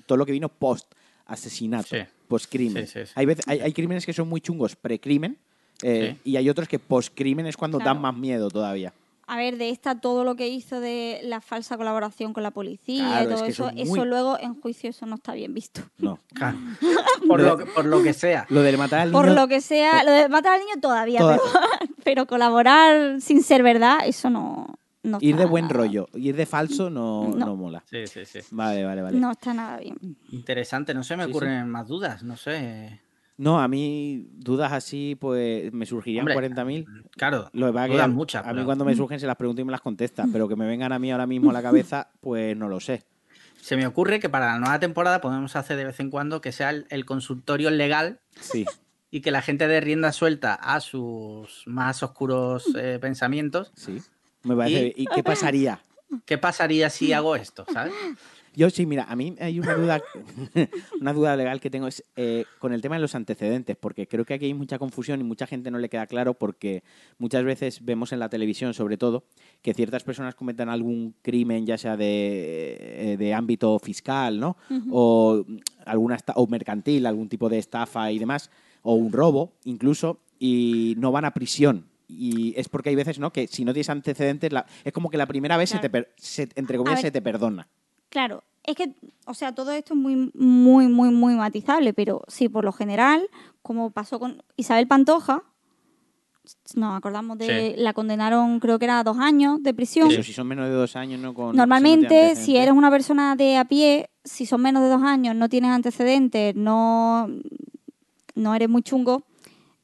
todo lo que vino post asesinato, Sí. post crimen. Sí, sí, sí. Hay, veces, hay, hay crímenes que son muy chungos pre-crimen eh, y hay otros que post crimen es cuando Claro. dan más miedo todavía. A ver, de esta todo lo que hizo de la falsa colaboración con la policía Claro, y todo es que eso, eso luego en juicio eso no está bien visto. No. Claro. por, lo, que- por lo que sea. Lo del matar al Por niño. lo que sea, lo de matar al niño todavía, Toda- pero, pero colaborar sin ser verdad, eso no, no Ir de buen nada- rollo. Ir de falso no, No. no mola. Sí, sí, sí. Vale, vale, vale. No está nada bien. Interesante, no se me Sí, ocurren más dudas, no sé. No, a mí dudas así, pues me surgirían Hombre, 40.000. Claro, Lo que pasa dudas muchas. A mí pero cuando me surgen se las pregunto y me las contesta, pero que me vengan a mí ahora mismo a la cabeza, pues no lo sé. Se me ocurre que para la nueva temporada podemos hacer de vez en cuando que sea el, el consultorio legal Sí. y que la gente dé rienda suelta a sus más oscuros eh, pensamientos. Sí. Me parece. ¿Y, qué pasaría? ¿Qué pasaría si hago esto? ¿Sabes? Yo sí, mira, a mí hay una duda, una duda legal que tengo es eh, con el tema de los antecedentes, porque creo que aquí hay mucha confusión y mucha gente no le queda claro porque muchas veces vemos en la televisión, sobre todo, que ciertas personas cometen algún crimen, ya sea de, eh, de ámbito fiscal, ¿no? O alguna esta- o mercantil, algún tipo de estafa y demás, o un robo, incluso, y no van a prisión. Y es porque hay veces, ¿no? Que si no tienes antecedentes, la- es como que la primera vez se te, per- se- entre comillas, ver. se te perdona. Claro, es que, o sea, todo esto es muy, muy, muy, muy matizable, pero sí, por lo general, como pasó con Isabel Pantoja, nos acordamos de, la condenaron, creo que era a dos años de prisión. Eso, si son menos de dos años, ¿no? Con, Normalmente, si no te si eres una persona de a pie, si son menos de dos años, no tienes antecedentes, no, no eres muy chungo,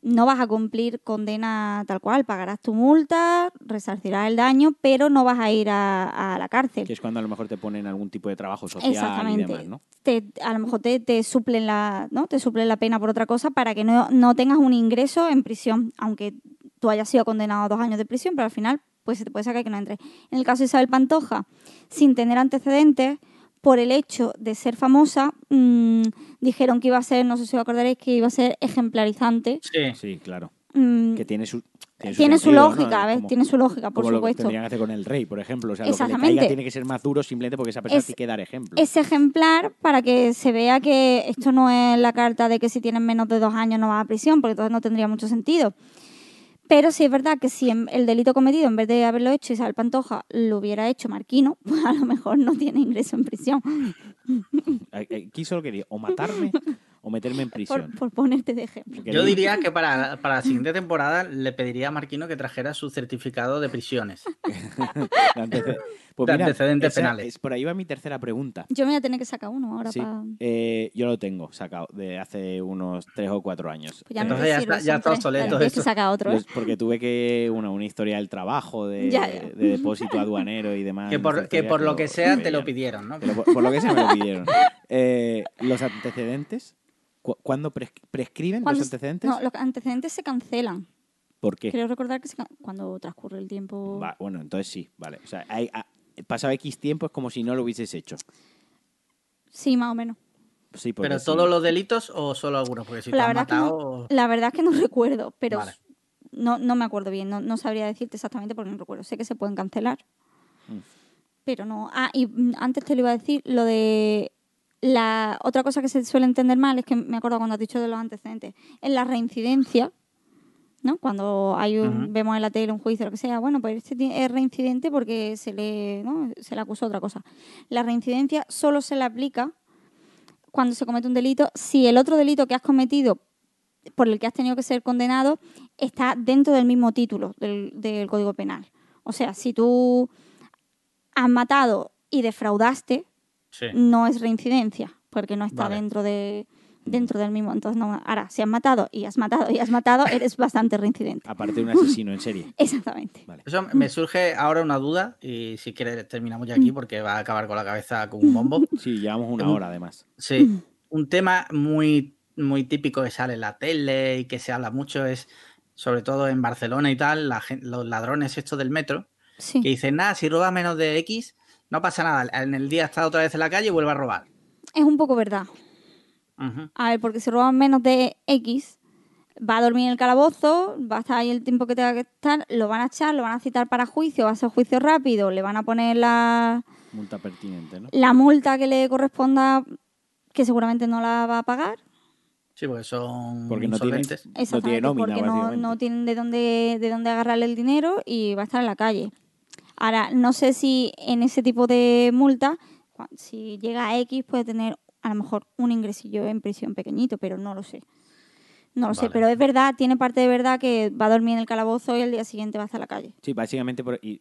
no vas a cumplir condena tal cual. Pagarás tu multa, resarcirás el daño, pero no vas a ir a, a la cárcel. Que es cuando a lo mejor te ponen algún tipo de trabajo social y demás, ¿no? Te- a lo mejor te, te suplen la, ¿no? Te suplen la pena por otra cosa para que no, no tengas un ingreso en prisión, aunque tú hayas sido condenado a dos años de prisión, pero al final pues se te puede sacar que no entres. En el caso de Isabel Pantoja, sin tener antecedentes, por el hecho de ser famosa, mm, dijeron que iba a ser, no sé si os acordaréis, que iba a ser ejemplarizante. Sí. Sí, claro. Mm, Que tiene su. Tiene su, tiene su sentido, ¿no? lógica, ¿ves? Como- Tiene su lógica, por como lo que supuesto. tendrían que hacer con el rey, por ejemplo. O sea, lo que le Exactamente. caiga tiene que ser más duro simplemente porque esa persona Es- tiene que dar ejemplo. ese ejemplar para que se vea que esto no es la carta de que si tienes menos de dos años no vas a prisión, porque entonces no tendría mucho sentido. Pero sí es verdad que si el delito cometido, en vez de haberlo hecho Isabel Pantoja, lo hubiera hecho Marquino, pues a lo mejor no tiene ingreso en prisión. Aquí solo quería o matarme o meterme en prisión. Por, por ponerte de ejemplo. Yo diría que para, para la siguiente temporada le pediría a Marquino que trajera su certificado de prisiones. de Pues de mira, antecedentes esa- penales. es- por ahí va mi tercera pregunta. Yo me voy a tener que sacar uno ahora Sí, para... eh, yo lo tengo sacado de hace unos tres o cuatro años. Pues ya Entonces ya sirve, está- ya está obsoleto Claro, tienes que eso. sacar otro, ¿eh? Pues porque tuve que una, una historia del trabajo, de, Ya, ya. de depósito aduanero y demás. Que por, que lo que sea te lo pidieron, ¿no? Pero por, por lo que sea me lo pidieron. Eh, los antecedentes, cu- ¿cuándo pres- prescriben Cuando- los antecedentes? No, los antecedentes se cancelan. ¿Por qué? Creo recordar que se cuando transcurre el tiempo... Va, bueno, entonces sí, vale. O sea, hay, ha- pasado X tiempo es como si no lo hubieses hecho. Sí, más o menos. Sí, ¿Pero sí. todos los delitos o solo algunos? Porque si te la, has verdad que matado... no, la verdad es que no recuerdo, pero Vale. no, no me acuerdo bien, no, no sabría decirte exactamente porque no recuerdo. Sé que se pueden cancelar, Mm. pero no. Ah, y antes te lo iba a decir, lo de la otra cosa que se suele entender mal es que me acuerdo cuando has dicho de los antecedentes, en la reincidencia, ¿no? Cuando hay un, vemos en la tele un juicio o lo que sea, bueno, pues este es reincidente porque se le, ¿no? se le acusó otra cosa. La reincidencia solo se le aplica cuando se comete un delito si el otro delito que has cometido por el que has tenido que ser condenado está dentro del mismo título del, del Código Penal. O sea, si tú has matado y defraudaste, Sí. no es reincidencia, porque no está Vale. dentro de dentro del mismo. Entonces, no, ahora, si has matado y has matado y has matado, eres bastante reincidente. Aparte de un asesino en serie. Exactamente. Vale. Eso me surge ahora una duda y si quieres terminamos ya aquí porque va a acabar con la cabeza con un bombo. Sí, llevamos una Un- hora además. Sí, un tema muy, muy típico que sale en la tele y que se habla mucho es, sobre todo en Barcelona y tal, la los ladrones estos del metro, Sí. que dicen, nada, si roba menos de X, no pasa nada. En el día está otra vez en la calle y vuelve a robar. Es un poco verdad. A ver, porque si roban menos de X, va a dormir en el calabozo, va a estar ahí el tiempo que tenga que estar, lo van a echar, lo van a citar para juicio, va a ser juicio rápido, le van a poner la, Multa pertinente, ¿no? la multa que le corresponda, que seguramente no la va a pagar. Sí, porque son Porque no tiene- insolventes. No tiene nómina, porque no, no tienen de dónde, de dónde agarrarle el dinero y va a estar en la calle. Ahora, no sé si en ese tipo de multa, si llega a X, puede tener a lo mejor un ingresillo en prisión pequeñito, pero no lo sé. No lo sé, pero es verdad, tiene parte de verdad que va a dormir en el calabozo y el día siguiente va a estar a la calle. Sí, básicamente por- y,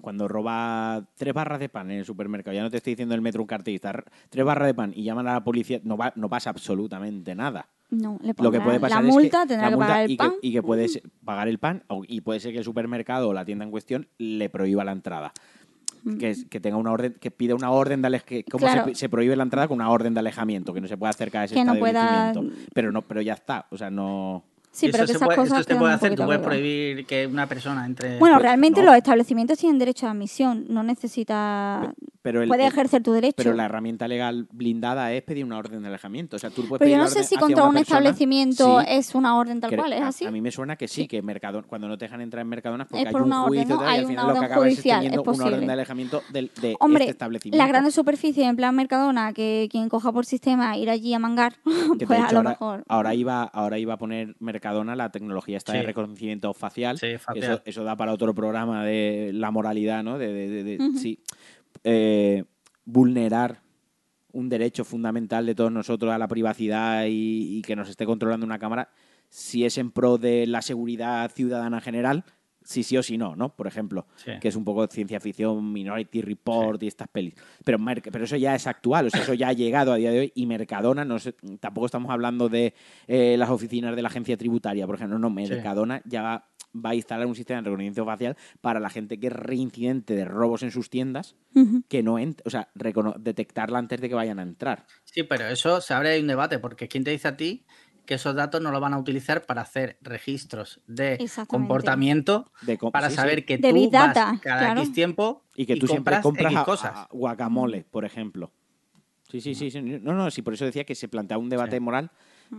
cuando roba tres barras de pan en el supermercado, ya no te estoy diciendo el metro un cartelista, tres barras de pan y llaman a la policía, no, va, no pasa absolutamente nada. No, le Lo que puede pasar la es multa, que tendrá la que multa pagar el y pan. Que, y que puede ser- pagar el pan y puede ser que el supermercado o la tienda en cuestión le prohíba la entrada. Que, es- que tenga una orden, que pida una orden de alejamiento. ¿Cómo Mm. Claro. se, se prohíbe la entrada con una orden de alejamiento? Que no se puede acercar a ese Que no pueda-. Pero no, pero ya está. O sea, no. Sí, pero que esas puede, cosas eso se puede hacer, tú puedes prohibir que una persona entre... Bueno, Pues, realmente no. los establecimientos tienen derecho a admisión, no necesita... Pero el, Puede el- ejercer tu derecho. Pero la herramienta legal blindada es pedir una orden de alejamiento. O sea, tú puedes Pero yo la no sé si contra un persona. establecimiento Sí, es una orden tal cual, ¿es a- así? A mí me suena que sí, que Mercadona, cuando no te dejan entrar en Mercadona es porque Es hay por un una orden, ¿no? y Hay al una final lo que orden acabas es judicial, teniendo es una orden de alejamiento del, de Hombre, este establecimiento. las grandes superficies en plan Mercadona, que quien coja por sistema ir allí a mangar, pues a lo ahora, mejor... ahora iba, ahora iba a poner Mercadona la tecnología esta de reconocimiento facial. Sí, facial. Eso, eso da para otro programa de la moralidad, ¿no? De, de- de- de- Ujú. sí. Eh, vulnerar un derecho fundamental de todos nosotros a la privacidad y, y que nos esté controlando una cámara, si es en pro de la seguridad ciudadana general, si sí o si no, ¿no? Por ejemplo, Sí. que es un poco ciencia ficción, Minority Report y estas pelis. Pero, pero eso ya es actual, o sea, eso ya ha llegado a día de hoy y Mercadona, no sé, tampoco estamos hablando de eh, las oficinas de la agencia tributaria, por ejemplo, no, Mercadona ya va, a instalar un sistema de reconocimiento facial para la gente que es reincidente de robos en sus tiendas, que no ent- o sea, detectarla antes de que vayan a entrar. Sí, pero eso se abre ahí un debate, porque ¿quién te dice a ti que esos datos no lo van a utilizar para hacer registros de comportamiento De com- para sí, sí. saber que De tú vas Data, cada claro. X tiempo Y que tú siempre compras X a- cosas. a guacamole, por ejemplo. Sí, sí, sí, sí. No, no, sí, por eso decía que se plantea un debate Sí. moral,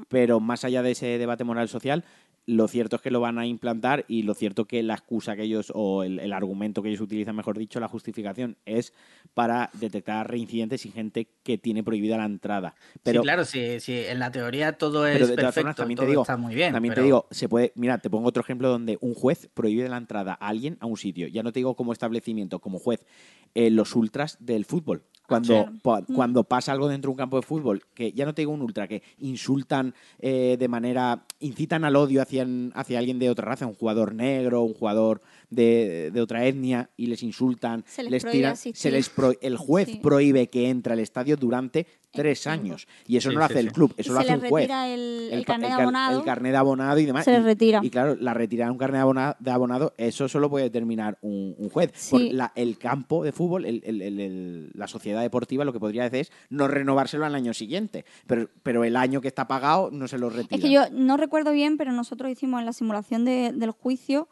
pero más allá de ese debate moral social, lo cierto es que lo van a implantar y lo cierto que la excusa que ellos, o el, el argumento que ellos utilizan, mejor dicho, la justificación, es para detectar reincidentes y gente que tiene prohibida la entrada. Pero, sí, claro, si, si en la teoría todo pero es de perfecto, formas, también todo te digo, está muy bien. también te digo, se puede, mira, te pongo otro ejemplo donde un juez prohíbe la entrada a alguien a un sitio. Ya no te digo como establecimiento, como juez, los ultras del fútbol. Cuando, Sí. pa- Mm. cuando pasa algo dentro de un campo de fútbol, que ya no te digo un ultra, que insultan eh, de manera, incitan al odio hacia, hacia alguien de otra raza, un jugador negro, un jugador de, de otra etnia, y les insultan, Se les prohíbe tiran, se les pro- el juez Sí. prohíbe que entre al estadio durante tres años. Y eso Sí, no lo sí, hace el club, eso lo se hace un juez retira el, carnet de car- abonado. el carnet de abonado y demás. Se les y- retira. Y claro, la retirada de un carnet de abonado, de abonado, eso solo puede determinar un, un juez. Sí. Por la- el campo de fútbol, el- el- el- el- la sociedad deportiva, lo que podría hacer es no renovárselo al año siguiente. Pero, pero el año que está pagado no se lo retira. Es que yo no recuerdo bien, pero nosotros hicimos en la simulación de- del juicio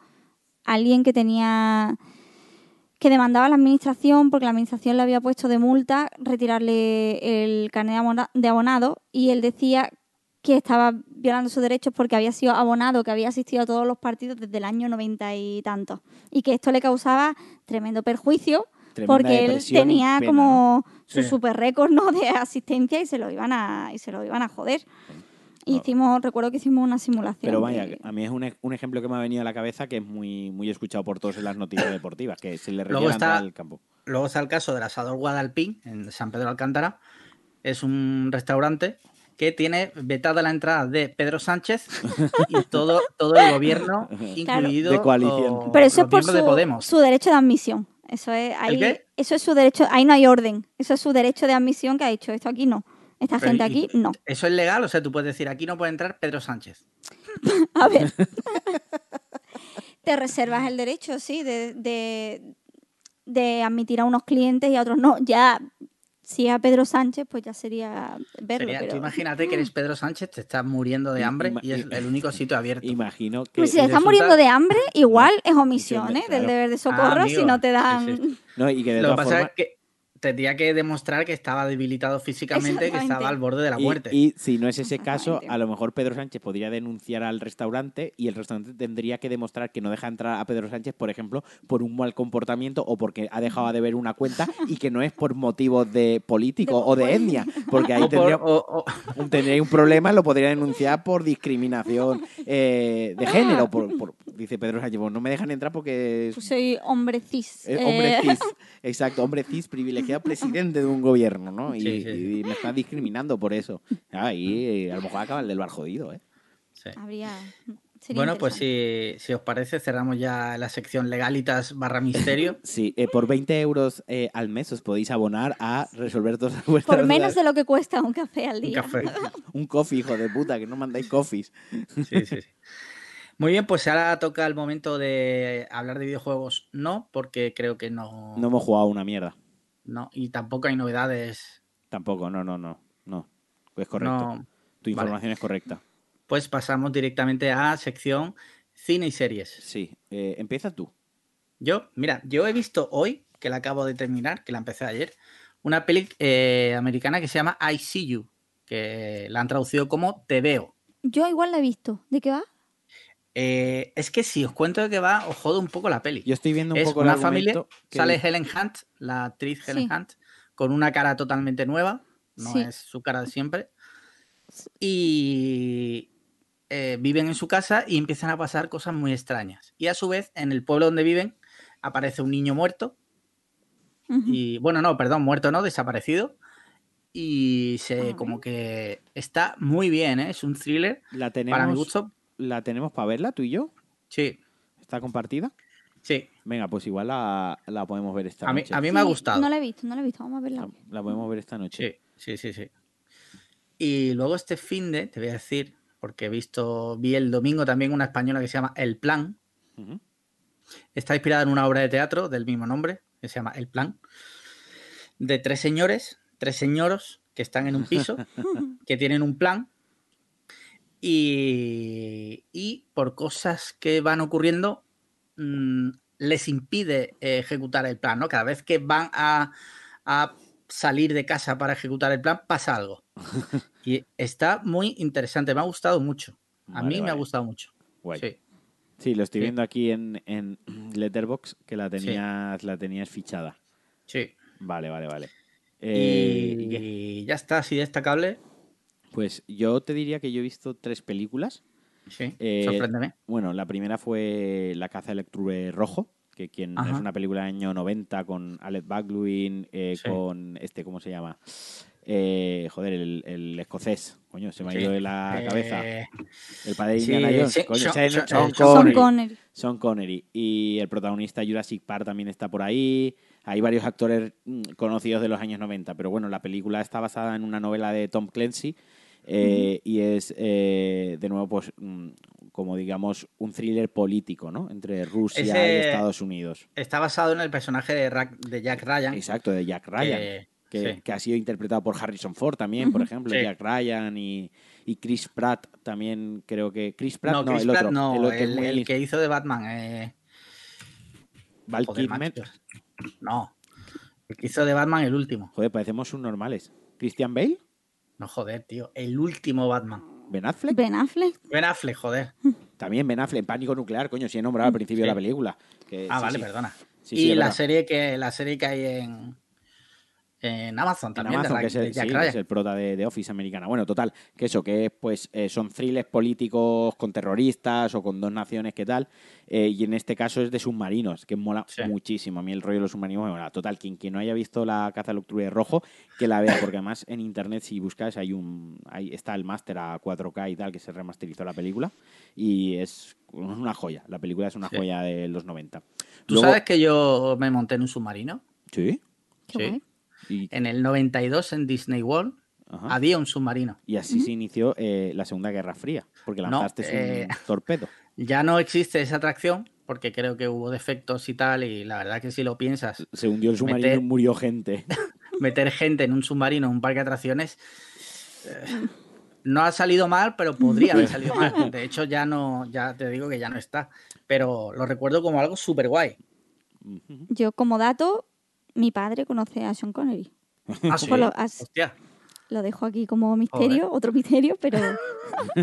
alguien que tenía que demandaba a la administración porque la administración le había puesto de multa retirarle el carnet de abona- de abonado y él decía que estaba violando sus derechos porque había sido abonado, que había asistido a todos los partidos desde el año noventa y tantos y que esto le causaba tremendo perjuicio porque él tenía pena, como su Sí. super récord ¿no? de asistencia y se lo iban a y se lo iban a joder. Hicimos, recuerdo que hicimos una simulación. Pero vaya, de- a mí es un, e- un ejemplo que me ha venido a la cabeza que es muy, muy escuchado por todos en las noticias deportivas, que se le está- al campo. Luego está el caso del asador Guadalpín, en San Pedro de Alcántara. Es un restaurante que tiene vetada la entrada de Pedro Sánchez y todo, todo el gobierno, incluido De coalición. o Pero eso es por miembros de su, Podemos. su derecho de admisión. Eso es, ahí, qué? eso es su derecho, ahí no hay orden. Eso es su derecho de admisión que ha dicho, esto aquí no. Esta Pero, gente ¿y- aquí no. ¿Eso es legal? O sea, tú puedes decir, aquí no puede entrar Pedro Sánchez. A ver. Te reservas el derecho, sí, de, de, de admitir a unos clientes y a otros no. Ya, si es a Pedro Sánchez, pues ya sería verlo. Sería- pero... Tú imagínate que eres Pedro Sánchez, te estás muriendo de hambre Ima- y es el único sitio abierto. Imagino que... Pues si y estás resulta- muriendo de hambre, igual es omisión, ¿eh? Del deber de socorro Ah, si amigo. no te dan... sí. No, y que de Lo que todas pasa formas... es que tendría que demostrar que estaba debilitado físicamente, que estaba al borde de la muerte. Y, si no es ese caso, a lo mejor Pedro Sánchez podría denunciar al restaurante y el restaurante tendría que demostrar que no deja entrar a Pedro Sánchez, por ejemplo, por un mal comportamiento o porque ha dejado de ver una cuenta y que no es por motivos de político De- o de etnia, porque ahí O por- tendría o- o- un, tendría un problema, lo podría denunciar por discriminación eh, de género, por, por- dice Pedro Sánchez, "Pues no me dejan entrar porque es Pues soy hombre cis. eh, hombre Eh, cis. Exacto, hombre cis privilegiado presidente de un gobierno, ¿no? Y, Sí, sí. y me está discriminando por eso. Ah, y eh, a lo mejor acaba el del bar jodido, ¿eh? Sí. Habría. sería Bueno, pues si, si os parece, cerramos ya la sección legalitas barra misterio. Sí, eh, por 20 euros eh, al mes os podéis abonar a resolver todas vuestras Por menos dudas. de lo que cuesta un café al Un día. café. Un coffee, hijo de puta, que no mandáis coffees. Sí, sí, sí. Muy bien, pues ahora toca el momento de hablar de videojuegos. No, porque creo que no. No hemos jugado una mierda. No, y tampoco hay novedades. Tampoco, no, no, no. No. Es correcto. No. Tu información es correcta. Pues pasamos directamente a sección cine y series. Sí. Eh, empieza tú. Yo, mira, yo he visto hoy, que la acabo de terminar, que la empecé ayer, una peli eh, americana que se llama I See You, que la han traducido como Te veo. Yo igual la he visto. ¿De qué va? Eh, es que si os cuento de qué va, os jodo un poco la peli. Yo estoy viendo un es poco el una familia, que- sale Helen Hunt, la actriz Helen Sí. Hunt, con una cara totalmente nueva, no Sí. es su cara de siempre, y eh, viven en su casa y empiezan a pasar cosas muy extrañas. Y a su vez, en el pueblo donde viven, aparece un niño muerto, y bueno, no, perdón, muerto no, desaparecido, y se Ah, como que está muy bien, ¿eh? es un thriller, La tenemos, para mi gusto, la tenemos para verla, tú y yo. sí, ¿Está compartida? sí, Venga, pues igual la, la podemos ver esta a mí, noche. a mí me ha gustado. No la he visto, no la he visto. Vamos a verla. La, la podemos ver esta noche. Sí, sí, sí, sí. Y luego este fin de, te voy a decir, porque he visto, vi el domingo también una española que se llama El Plan. Está inspirada en una obra de teatro del mismo nombre, que se llama El Plan, de tres señores, tres señoros que están en un piso, que tienen un plan y, y por cosas que van ocurriendo mm, les impide eh, ejecutar el plan, ¿no? Cada vez que van a, a salir de casa para ejecutar el plan, pasa algo. Y está muy interesante, me ha gustado mucho. A Vale, mí me ha gustado mucho. Guay. Sí. Sí, lo estoy Sí. viendo aquí en, en Letterbox que la tenías, la tenías fichada. Sí. Vale, vale, vale. Y, Eh, y ya está, así destacable. Pues yo te diría que yo he visto tres películas. Sí, Eh, sorpréndeme. Bueno, la primera fue La caza del octubre rojo, que quien Ajá. es una película del año 90 con Alec Baldwin, eh, Sí. con este, ¿cómo se llama? Eh, joder, el, el escocés. Coño, se me ha Sí. ido de la cabeza. Eh, El padre de sí, Indiana Jones. sí, Coño, Sean- Sean- Sean eh, Sean Son Connery. Connery. Sean Connery. Y el protagonista Jurassic Park también está por ahí. Hay varios actores mm, conocidos de los años 90. Pero bueno, la película está basada en una novela de Tom Clancy. Eh, Y es, eh, de nuevo, pues, mm, como digamos, un thriller político, ¿no? Entre Rusia y Estados Unidos. está basado en el personaje de, Ra- de Jack Ryan. Exacto, de Jack Ryan. que- que, sí. que ha sido interpretado por Harrison Ford también, por ejemplo, Sí. Jack Ryan y, y Chris Pratt también creo que... Chris Pratt, no, no, Chris el Pratt otro. no, el, otro es el, muy el que hizo de Batman. Eh, Val joder. No, el que hizo de Batman el último. Joder, parecemos subnormales. ¿Christian Bale? No, joder, tío, el último Batman. ¿Ben Affleck? Ben Affleck. Ben Affleck, joder. También Ben Affleck, Pánico Nuclear, coño, si he nombrado al principio de la película. Que- Ah, sí, vale, sí. perdona. Sí, sí, y la verdad. serie que la serie que hay en, en Amazon En también, de Amazon, que es de el, sí, que es el prota de, de Office americana. Bueno, total, que eso, que pues eh, son thrillers políticos con terroristas o con dos naciones, ¿qué tal? Eh, y en este caso es de submarinos, que mola Sí. muchísimo. A mí el rollo de los submarinos me mola. Total, quien, quien no haya visto la caza del octubre rojo, que la vea, porque además en internet, si buscas, hay un ahí está el máster a 4K y tal, que se remasterizó la película. Y es una joya. La película es una Sí. joya de los 90. ¿Tú Luego- sabes que yo me monté en un submarino? Sí. Qué Sí. Y, En el 92 en Disney World ajá. había un submarino. Y así se inició eh, la Segunda Guerra Fría, porque No, lanzaste eh, un torpedo. Ya no existe esa atracción porque creo que hubo defectos y tal y la verdad que si lo piensas, Se hundió el submarino meter- y murió gente. meter gente en un submarino en un parque de atracciones eh, no ha salido mal, pero podría haber salido mal. De hecho, ya no, ya te digo que ya no está. Pero lo recuerdo como algo súper guay. Yo, como dato, mi padre conoce a Sean Connery. Ah, sí. Pues lo, as- Hostia. lo dejo aquí como misterio, otro misterio, pero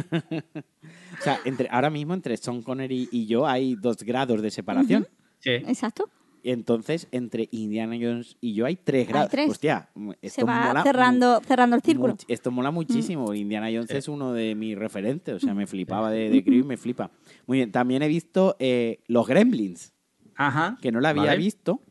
O sea, entre, ahora mismo entre Sean Connery y yo hay dos grados de separación. Sí. exacto. Entonces, entre Indiana Jones y yo hay tres Hay grados. tres. Hostia, esto Se va mola cerrando, cerrando el círculo. much- esto mola muchísimo. Mm. Indiana Jones Sí. es uno de mis referentes. O sea, me flipaba de, de crío y me flipa. Muy bien, también he visto eh, Los Gremlins, Ajá. que no la había Vale. visto.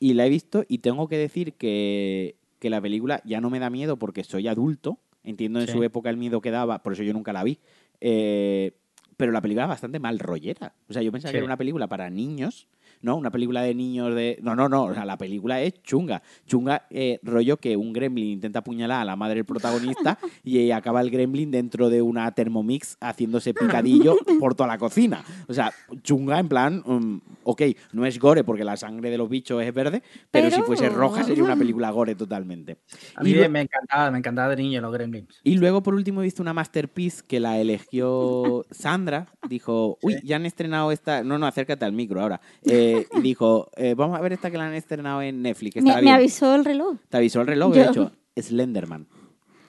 Y la he visto y tengo que decir que, que la película ya no me da miedo porque soy adulto. Entiendo en Sí. su época el miedo que daba, por eso yo nunca la vi. Eh, pero la película es bastante mal rollera. O sea, yo pensaba Sí. que era una película para niños, ¿no? Una película de niños de... No, no, no. O sea, la película es chunga. Chunga, eh, rollo que un gremlin intenta apuñalar a la madre del protagonista y acaba el gremlin dentro de una Thermomix haciéndose picadillo por toda la cocina. O sea, chunga en plan... mm, ok, no es gore porque la sangre de los bichos es verde, pero, si fuese roja sería una película gore totalmente. A mí Y me encantaba, me encantaba de niño los Gremlins. y luego, por último, he visto una masterpiece que la eligió Sandra. Dijo, uy, Sí. ya han estrenado esta. No, no, acércate al micro ahora. Eh, y dijo, eh, vamos a ver esta que la han estrenado en Netflix. que Me, estará me bien". avisó el reloj. Te avisó el reloj, Yo- de hecho, Slenderman.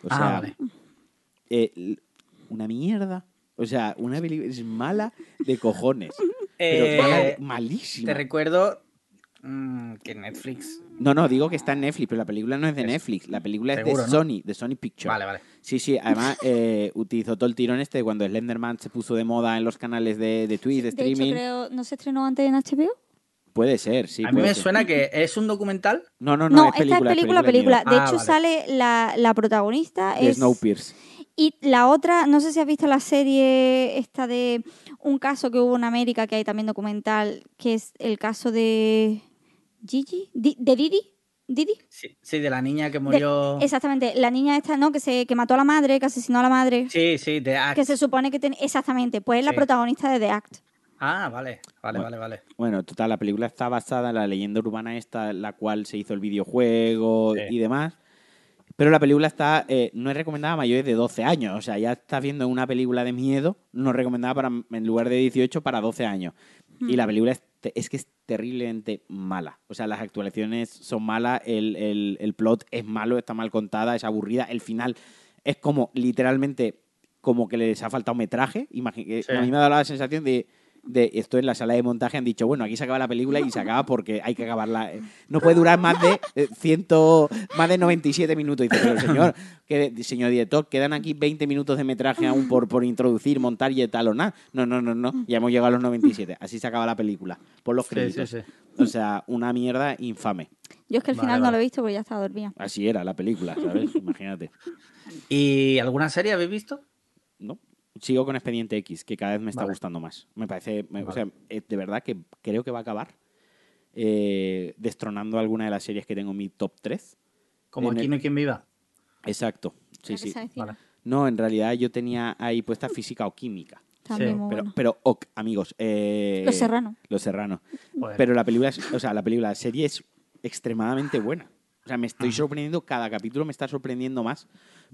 O Ah, sea, vale. eh, l- una mierda. O sea, una película es mala de cojones. Pero Eh, mala malísima. te recuerdo mm, que Netflix. No, no, digo que está en Netflix, pero la película no es de Es- Netflix. La película es seguro, de ¿no? Sony, de Sony Pictures. Vale, vale. Sí, sí, además eh, utilizó todo el tirón este de cuando Slenderman se puso de moda en los canales de, de Twitch, de De hecho, streaming. creo, ¿no se estrenó antes en HBO? Puede ser, sí. a mí me ser. suena que es un documental. No, no, no, No, es película. esta es película, película. De Ah, hecho, vale. sale la, la protagonista. De es, Snowpiercer. Y la otra, no sé si has visto la serie esta de un caso que hubo en América, que hay también documental, que es el caso de Gigi, de Didi. Didi. Sí, sí, de la niña que murió. Exactamente, la niña esta, ¿no? Que se que mató a la madre, que asesinó a la madre. Sí, sí, de Act. Que se supone que tiene. Exactamente, pues es la protagonista de The Act. Ah, vale, vale, Bueno. vale, vale. Bueno, total, la película está basada en la leyenda urbana esta, la cual se hizo el videojuego Sí. y demás. Pero la película está eh, no es recomendada a mayores de 12 años. O sea, ya estás viendo una película de miedo, no es recomendada para, en lugar de 18 para 12 años. Y la película es, que es terriblemente mala. O sea, las actuaciones son malas, el, el- el plot es malo, está mal contada, es aburrida. El final es como literalmente como que les ha faltado metraje. Sí. A mí me ha dado la sensación de, de esto en la sala de montaje han dicho, bueno, aquí se acaba la película y se acaba porque hay que acabarla. No puede durar más de eh, ciento, más de 97 minutos. Y dice, pero señor, que, señor director, quedan aquí 20 minutos de metraje aún por, por introducir, montar y tal o nada. No, no, no, no. Ya hemos llegado a los 97. Así se acaba la película. Por los créditos. sí, sí. O sea, una mierda infame. Yo es que al Vale, final no lo he visto porque ya estaba dormida. Así era la película, ¿sabes? Imagínate. ¿Y alguna serie habéis visto? ¿No? Sigo con Expediente X, que cada vez me está Vale. gustando más. Me parece, me- o sea, eh, de verdad que creo que va a acabar eh, destronando alguna de las series que tengo en mi top 3. Como En aquí el- no hay quien viva. Exacto, sí, sí. Vale. No, en realidad yo tenía ahí puesta física o química. También Sí, muy Pero, bueno. pero ok, amigos. eh, Los Serrano. Los Serranos. Joder. Pero la película, es- o sea, la película, la serie es extremadamente buena. O sea, me estoy sorprendiendo, cada capítulo me está sorprendiendo más.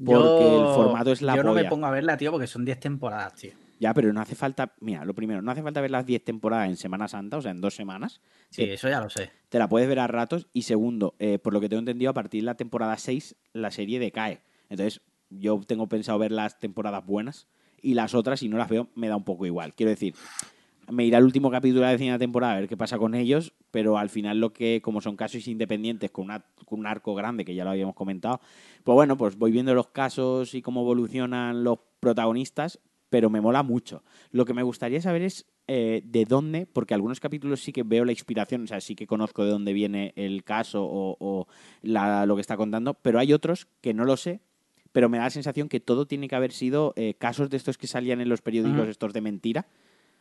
Porque Yo- el formato es la Yo no me pongo a verla, tío, porque son 10 temporadas, tío. Ya, pero no hace falta, mira, lo primero, no hace falta ver las 10 temporadas en Semana Santa, o sea, en dos semanas. Sí, Te- eso ya lo sé. te la puedes ver a ratos. Y segundo, eh, por lo que tengo entendido, a partir de la temporada 6 la serie decae. Entonces, yo tengo pensado ver las temporadas buenas y las otras, si no las veo, me da un poco igual. Quiero decir, me irá al último capítulo de la decena temporada a ver qué pasa con ellos, pero al final lo que, como son casos independientes con, una- con un arco grande, que ya lo habíamos comentado, pues bueno, pues voy viendo los casos y cómo evolucionan los protagonistas, pero me mola mucho. Lo que me gustaría saber es eh, de dónde, porque algunos capítulos sí que veo la inspiración, o sea, sí que conozco de dónde viene el caso o, o la- lo que está contando, pero hay otros que no lo sé, pero me da la sensación que todo tiene que haber sido eh, casos de estos que salían en los periódicos, estos de mentira.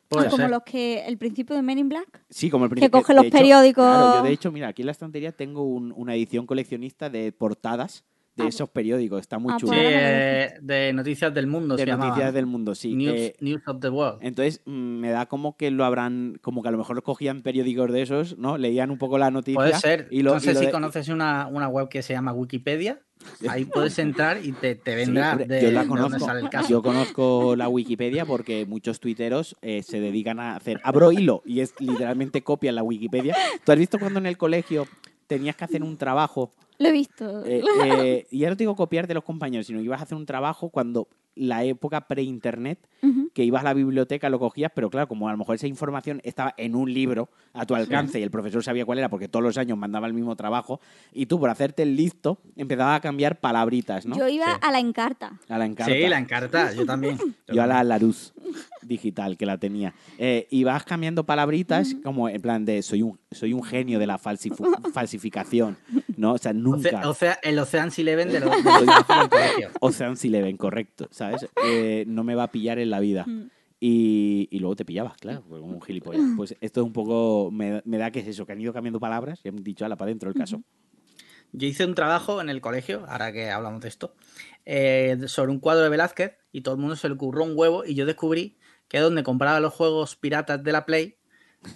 Puede como ser. los que el principio de Men in Black. Sí, como el Que principio. coge de los periódicos. Claro, yo de hecho, mira, aquí en la estantería tengo un- una edición coleccionista de portadas de Ah, esos periódicos. Está muy ah, chulo. Sí, Bueno, eh, de Noticias del Mundo de se noticias ¿no? del mundo, sí. News, Eh, News of the World. entonces mm, me da como que lo habrán, como que a lo mejor cogían periódicos de esos, ¿no? Leían un poco la noticia. Puede ser. Y lo, no sé y lo si de- conoces una, una web que se llama Wikipedia. Ahí puedes entrar y te, te Sí, vendrá hombre, de, yo la de dónde conozco. sale el caso. Yo conozco la Wikipedia porque muchos tuiteros eh, se dedican a hacer. Abro hilo y es literalmente copia la Wikipedia. ¿Tú has visto cuando en el colegio tenías que hacer un trabajo Lo he visto. Eh, eh, y ya no te digo copiar de los compañeros, sino que ibas a hacer un trabajo cuando la época pre-internet, que ibas a la biblioteca, lo cogías, pero claro, como a lo mejor esa información estaba en un libro a tu alcance y el profesor sabía cuál era porque todos los años mandaba el mismo trabajo, y tú por hacerte el listo empezabas a cambiar palabritas, ¿no? Yo iba Sí. a la encarta. A la encarta. Sí, la encarta, yo también. Yo a la Laruz digital que la tenía. Eh, y vas cambiando palabritas como en plan de soy un, soy un genio de la falsificación, ¿no? O sea, nunca. O sea, el Ocean's Eleven de los, de los. Ocean's Eleven, correcto, ¿sabes? Eh, no me va a pillar en la vida. Mm. Y, y luego te pillabas, claro, pues como un gilipollas. Pues esto es un poco, me, me da que es eso, que han ido cambiando palabras y han dicho, ala, para adentro el caso. Yo hice un trabajo en el colegio, ahora que hablamos de esto, eh, sobre un cuadro de Velázquez y todo el mundo se le ocurrió un huevo y yo descubrí que donde compraba los juegos piratas de la Play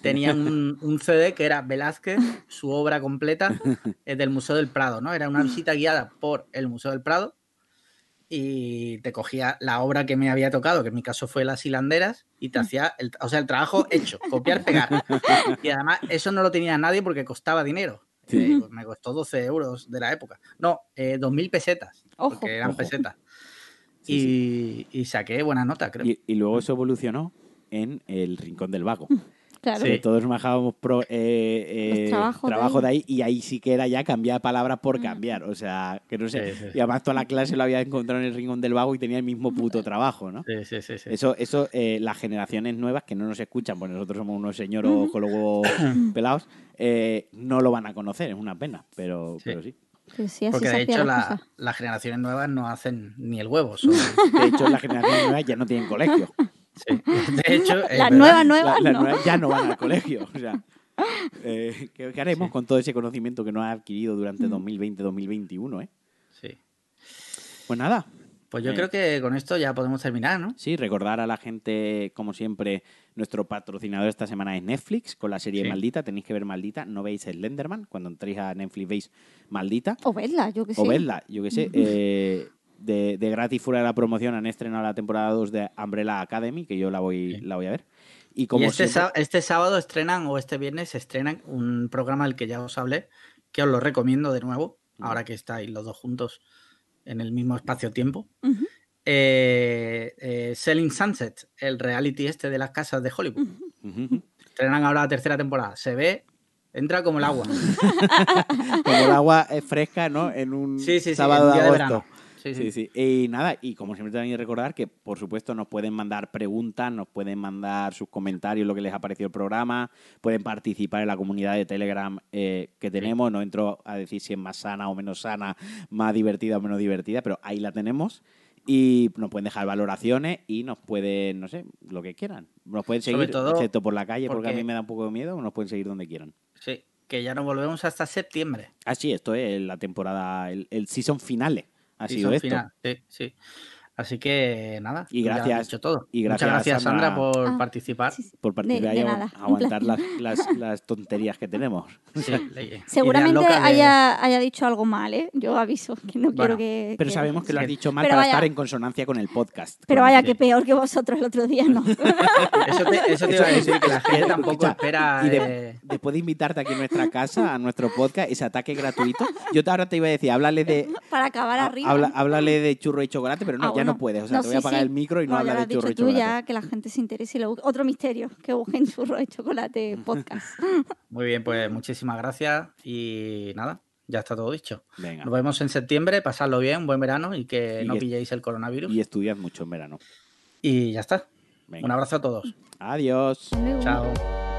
tenían un, un CD que era Velázquez, su obra completa eh, del Museo del Prado, ¿no? Era una visita guiada por el Museo del Prado y te cogía la obra que me había tocado, que en mi caso fue Las hilanderas, y te hacía, el, o sea, el trabajo hecho, copiar, pegar. Y además eso no lo tenía nadie porque costaba dinero. Sí. Eh, pues me costó 12 euros de la época. No, eh, 2.000 pesetas. Ojo. Porque eran Ojo. pesetas. Sí, y, y saqué buena nota, creo. Y, y luego eso evolucionó en el Rincón del Vago. Claro. Sí. Que todos bajábamos pro, eh, eh, de trabajo ahí. de ahí y ahí sí que era ya cambiar palabras por cambiar. O sea, que no sé. Sí, sí. Y además toda la clase lo había encontrado en el Rincón del Vago y tenía el mismo puto trabajo, ¿no? Sí, sí, sí. sí. Eso, eso eh, las generaciones nuevas que no nos escuchan, pues nosotros somos unos señoros con los huevos pelados, eh, no lo van a conocer, es una pena, pero Sí. pero sí. Pero sí, así Porque de hecho las la- las generaciones nuevas no hacen ni el huevo. son- De hecho, las generaciones nuevas ya no tienen colegio. sí. De hecho, Las nuevas, La- no. nuevas ya no van al colegio. O sea, eh, ¿qué, qué haremos con todo ese conocimiento que nos ha adquirido durante Mm. 2020-2021? Eh? Sí. Pues nada, Pues yo Eh. creo que con esto ya podemos terminar, ¿no? Sí, recordar a la gente, como siempre, nuestro patrocinador esta semana es Netflix, con la serie Sí. Maldita. Tenéis que ver Maldita. No veis el Lenderman. Cuando entréis a Netflix veis Maldita. O verla, yo que sé. O vedla, yo qué sé. eh, de, de gratis fuera de la promoción han estrenado la temporada 2 de Umbrella Academy, que yo la voy, Sí. la voy a ver. Y como y este, siempre- este sábado estrenan, o este viernes estrenan un programa del que ya os hablé, que os lo recomiendo de nuevo, ahora que estáis los dos juntos en el mismo espacio-tiempo. Ujú. Eh, eh, Selling Sunset, el reality este de las casas de Hollywood. Ujú, ujú. Estrenan ahora la tercera temporada. Se ve, entra como el agua. Como el agua es fresca, ¿no? En un Sí, sí, sí, sábado en día de de agosto. Sí, Sí. Y nada, y como siempre también recordar que, por supuesto, nos pueden mandar preguntas, nos pueden mandar sus comentarios, lo que les ha parecido el programa, pueden participar en la comunidad de Telegram eh, que tenemos. No entro a decir si es más sana o menos sana, más divertida o menos divertida, pero ahí la tenemos. Y nos pueden dejar valoraciones y nos pueden, no sé, lo que quieran. Nos pueden seguir, todo excepto por la calle, porque, a mí me da un poco de miedo, o nos pueden seguir donde quieran. Sí, que ya nos volvemos hasta septiembre. Así, esto es la temporada, el, el season finale. Ha sido esto. final. Sí, sí. Así que nada. Y gracias- dicho todo. y Muchas gracias, gracias, Sandra, Sandra. por Ah, participar. Sí, sí. por participar de y nada, aguantar las, las, las tonterías que tenemos. Sí, Seguramente de- haya, haya dicho algo mal, ¿eh? Yo aviso, que no Bueno, quiero que... Pero que- sabemos que lo has dicho mal Pero para vaya- estar en consonancia con el podcast. Pero vaya, que peor que vosotros el otro día, ¿no? Eso te, eso te iba a decir, que la gente tampoco Escucha, espera. y de- eh, Después de invitarte aquí a nuestra casa, a nuestro podcast, ese ataque gratuito, yo ahora te iba a decir, háblale de, Para acabar arriba. háblale de churro y chocolate, pero no, Ah, ya bueno. No puedes. O sea, No, te voy a apagar sí. el micro y no, lo de dicho churro y tú, chocolate. ya que la gente se interese y lo busque. Otro misterio, que busquen churro de chocolate podcast. Muy bien, pues muchísimas gracias. Y nada, ya está todo dicho. Venga. Nos vemos en septiembre, pasadlo bien, buen verano y que Y no pilléis el coronavirus. Y estudiad mucho en verano. Y ya está. Venga. Un abrazo a todos. Adiós. Chao.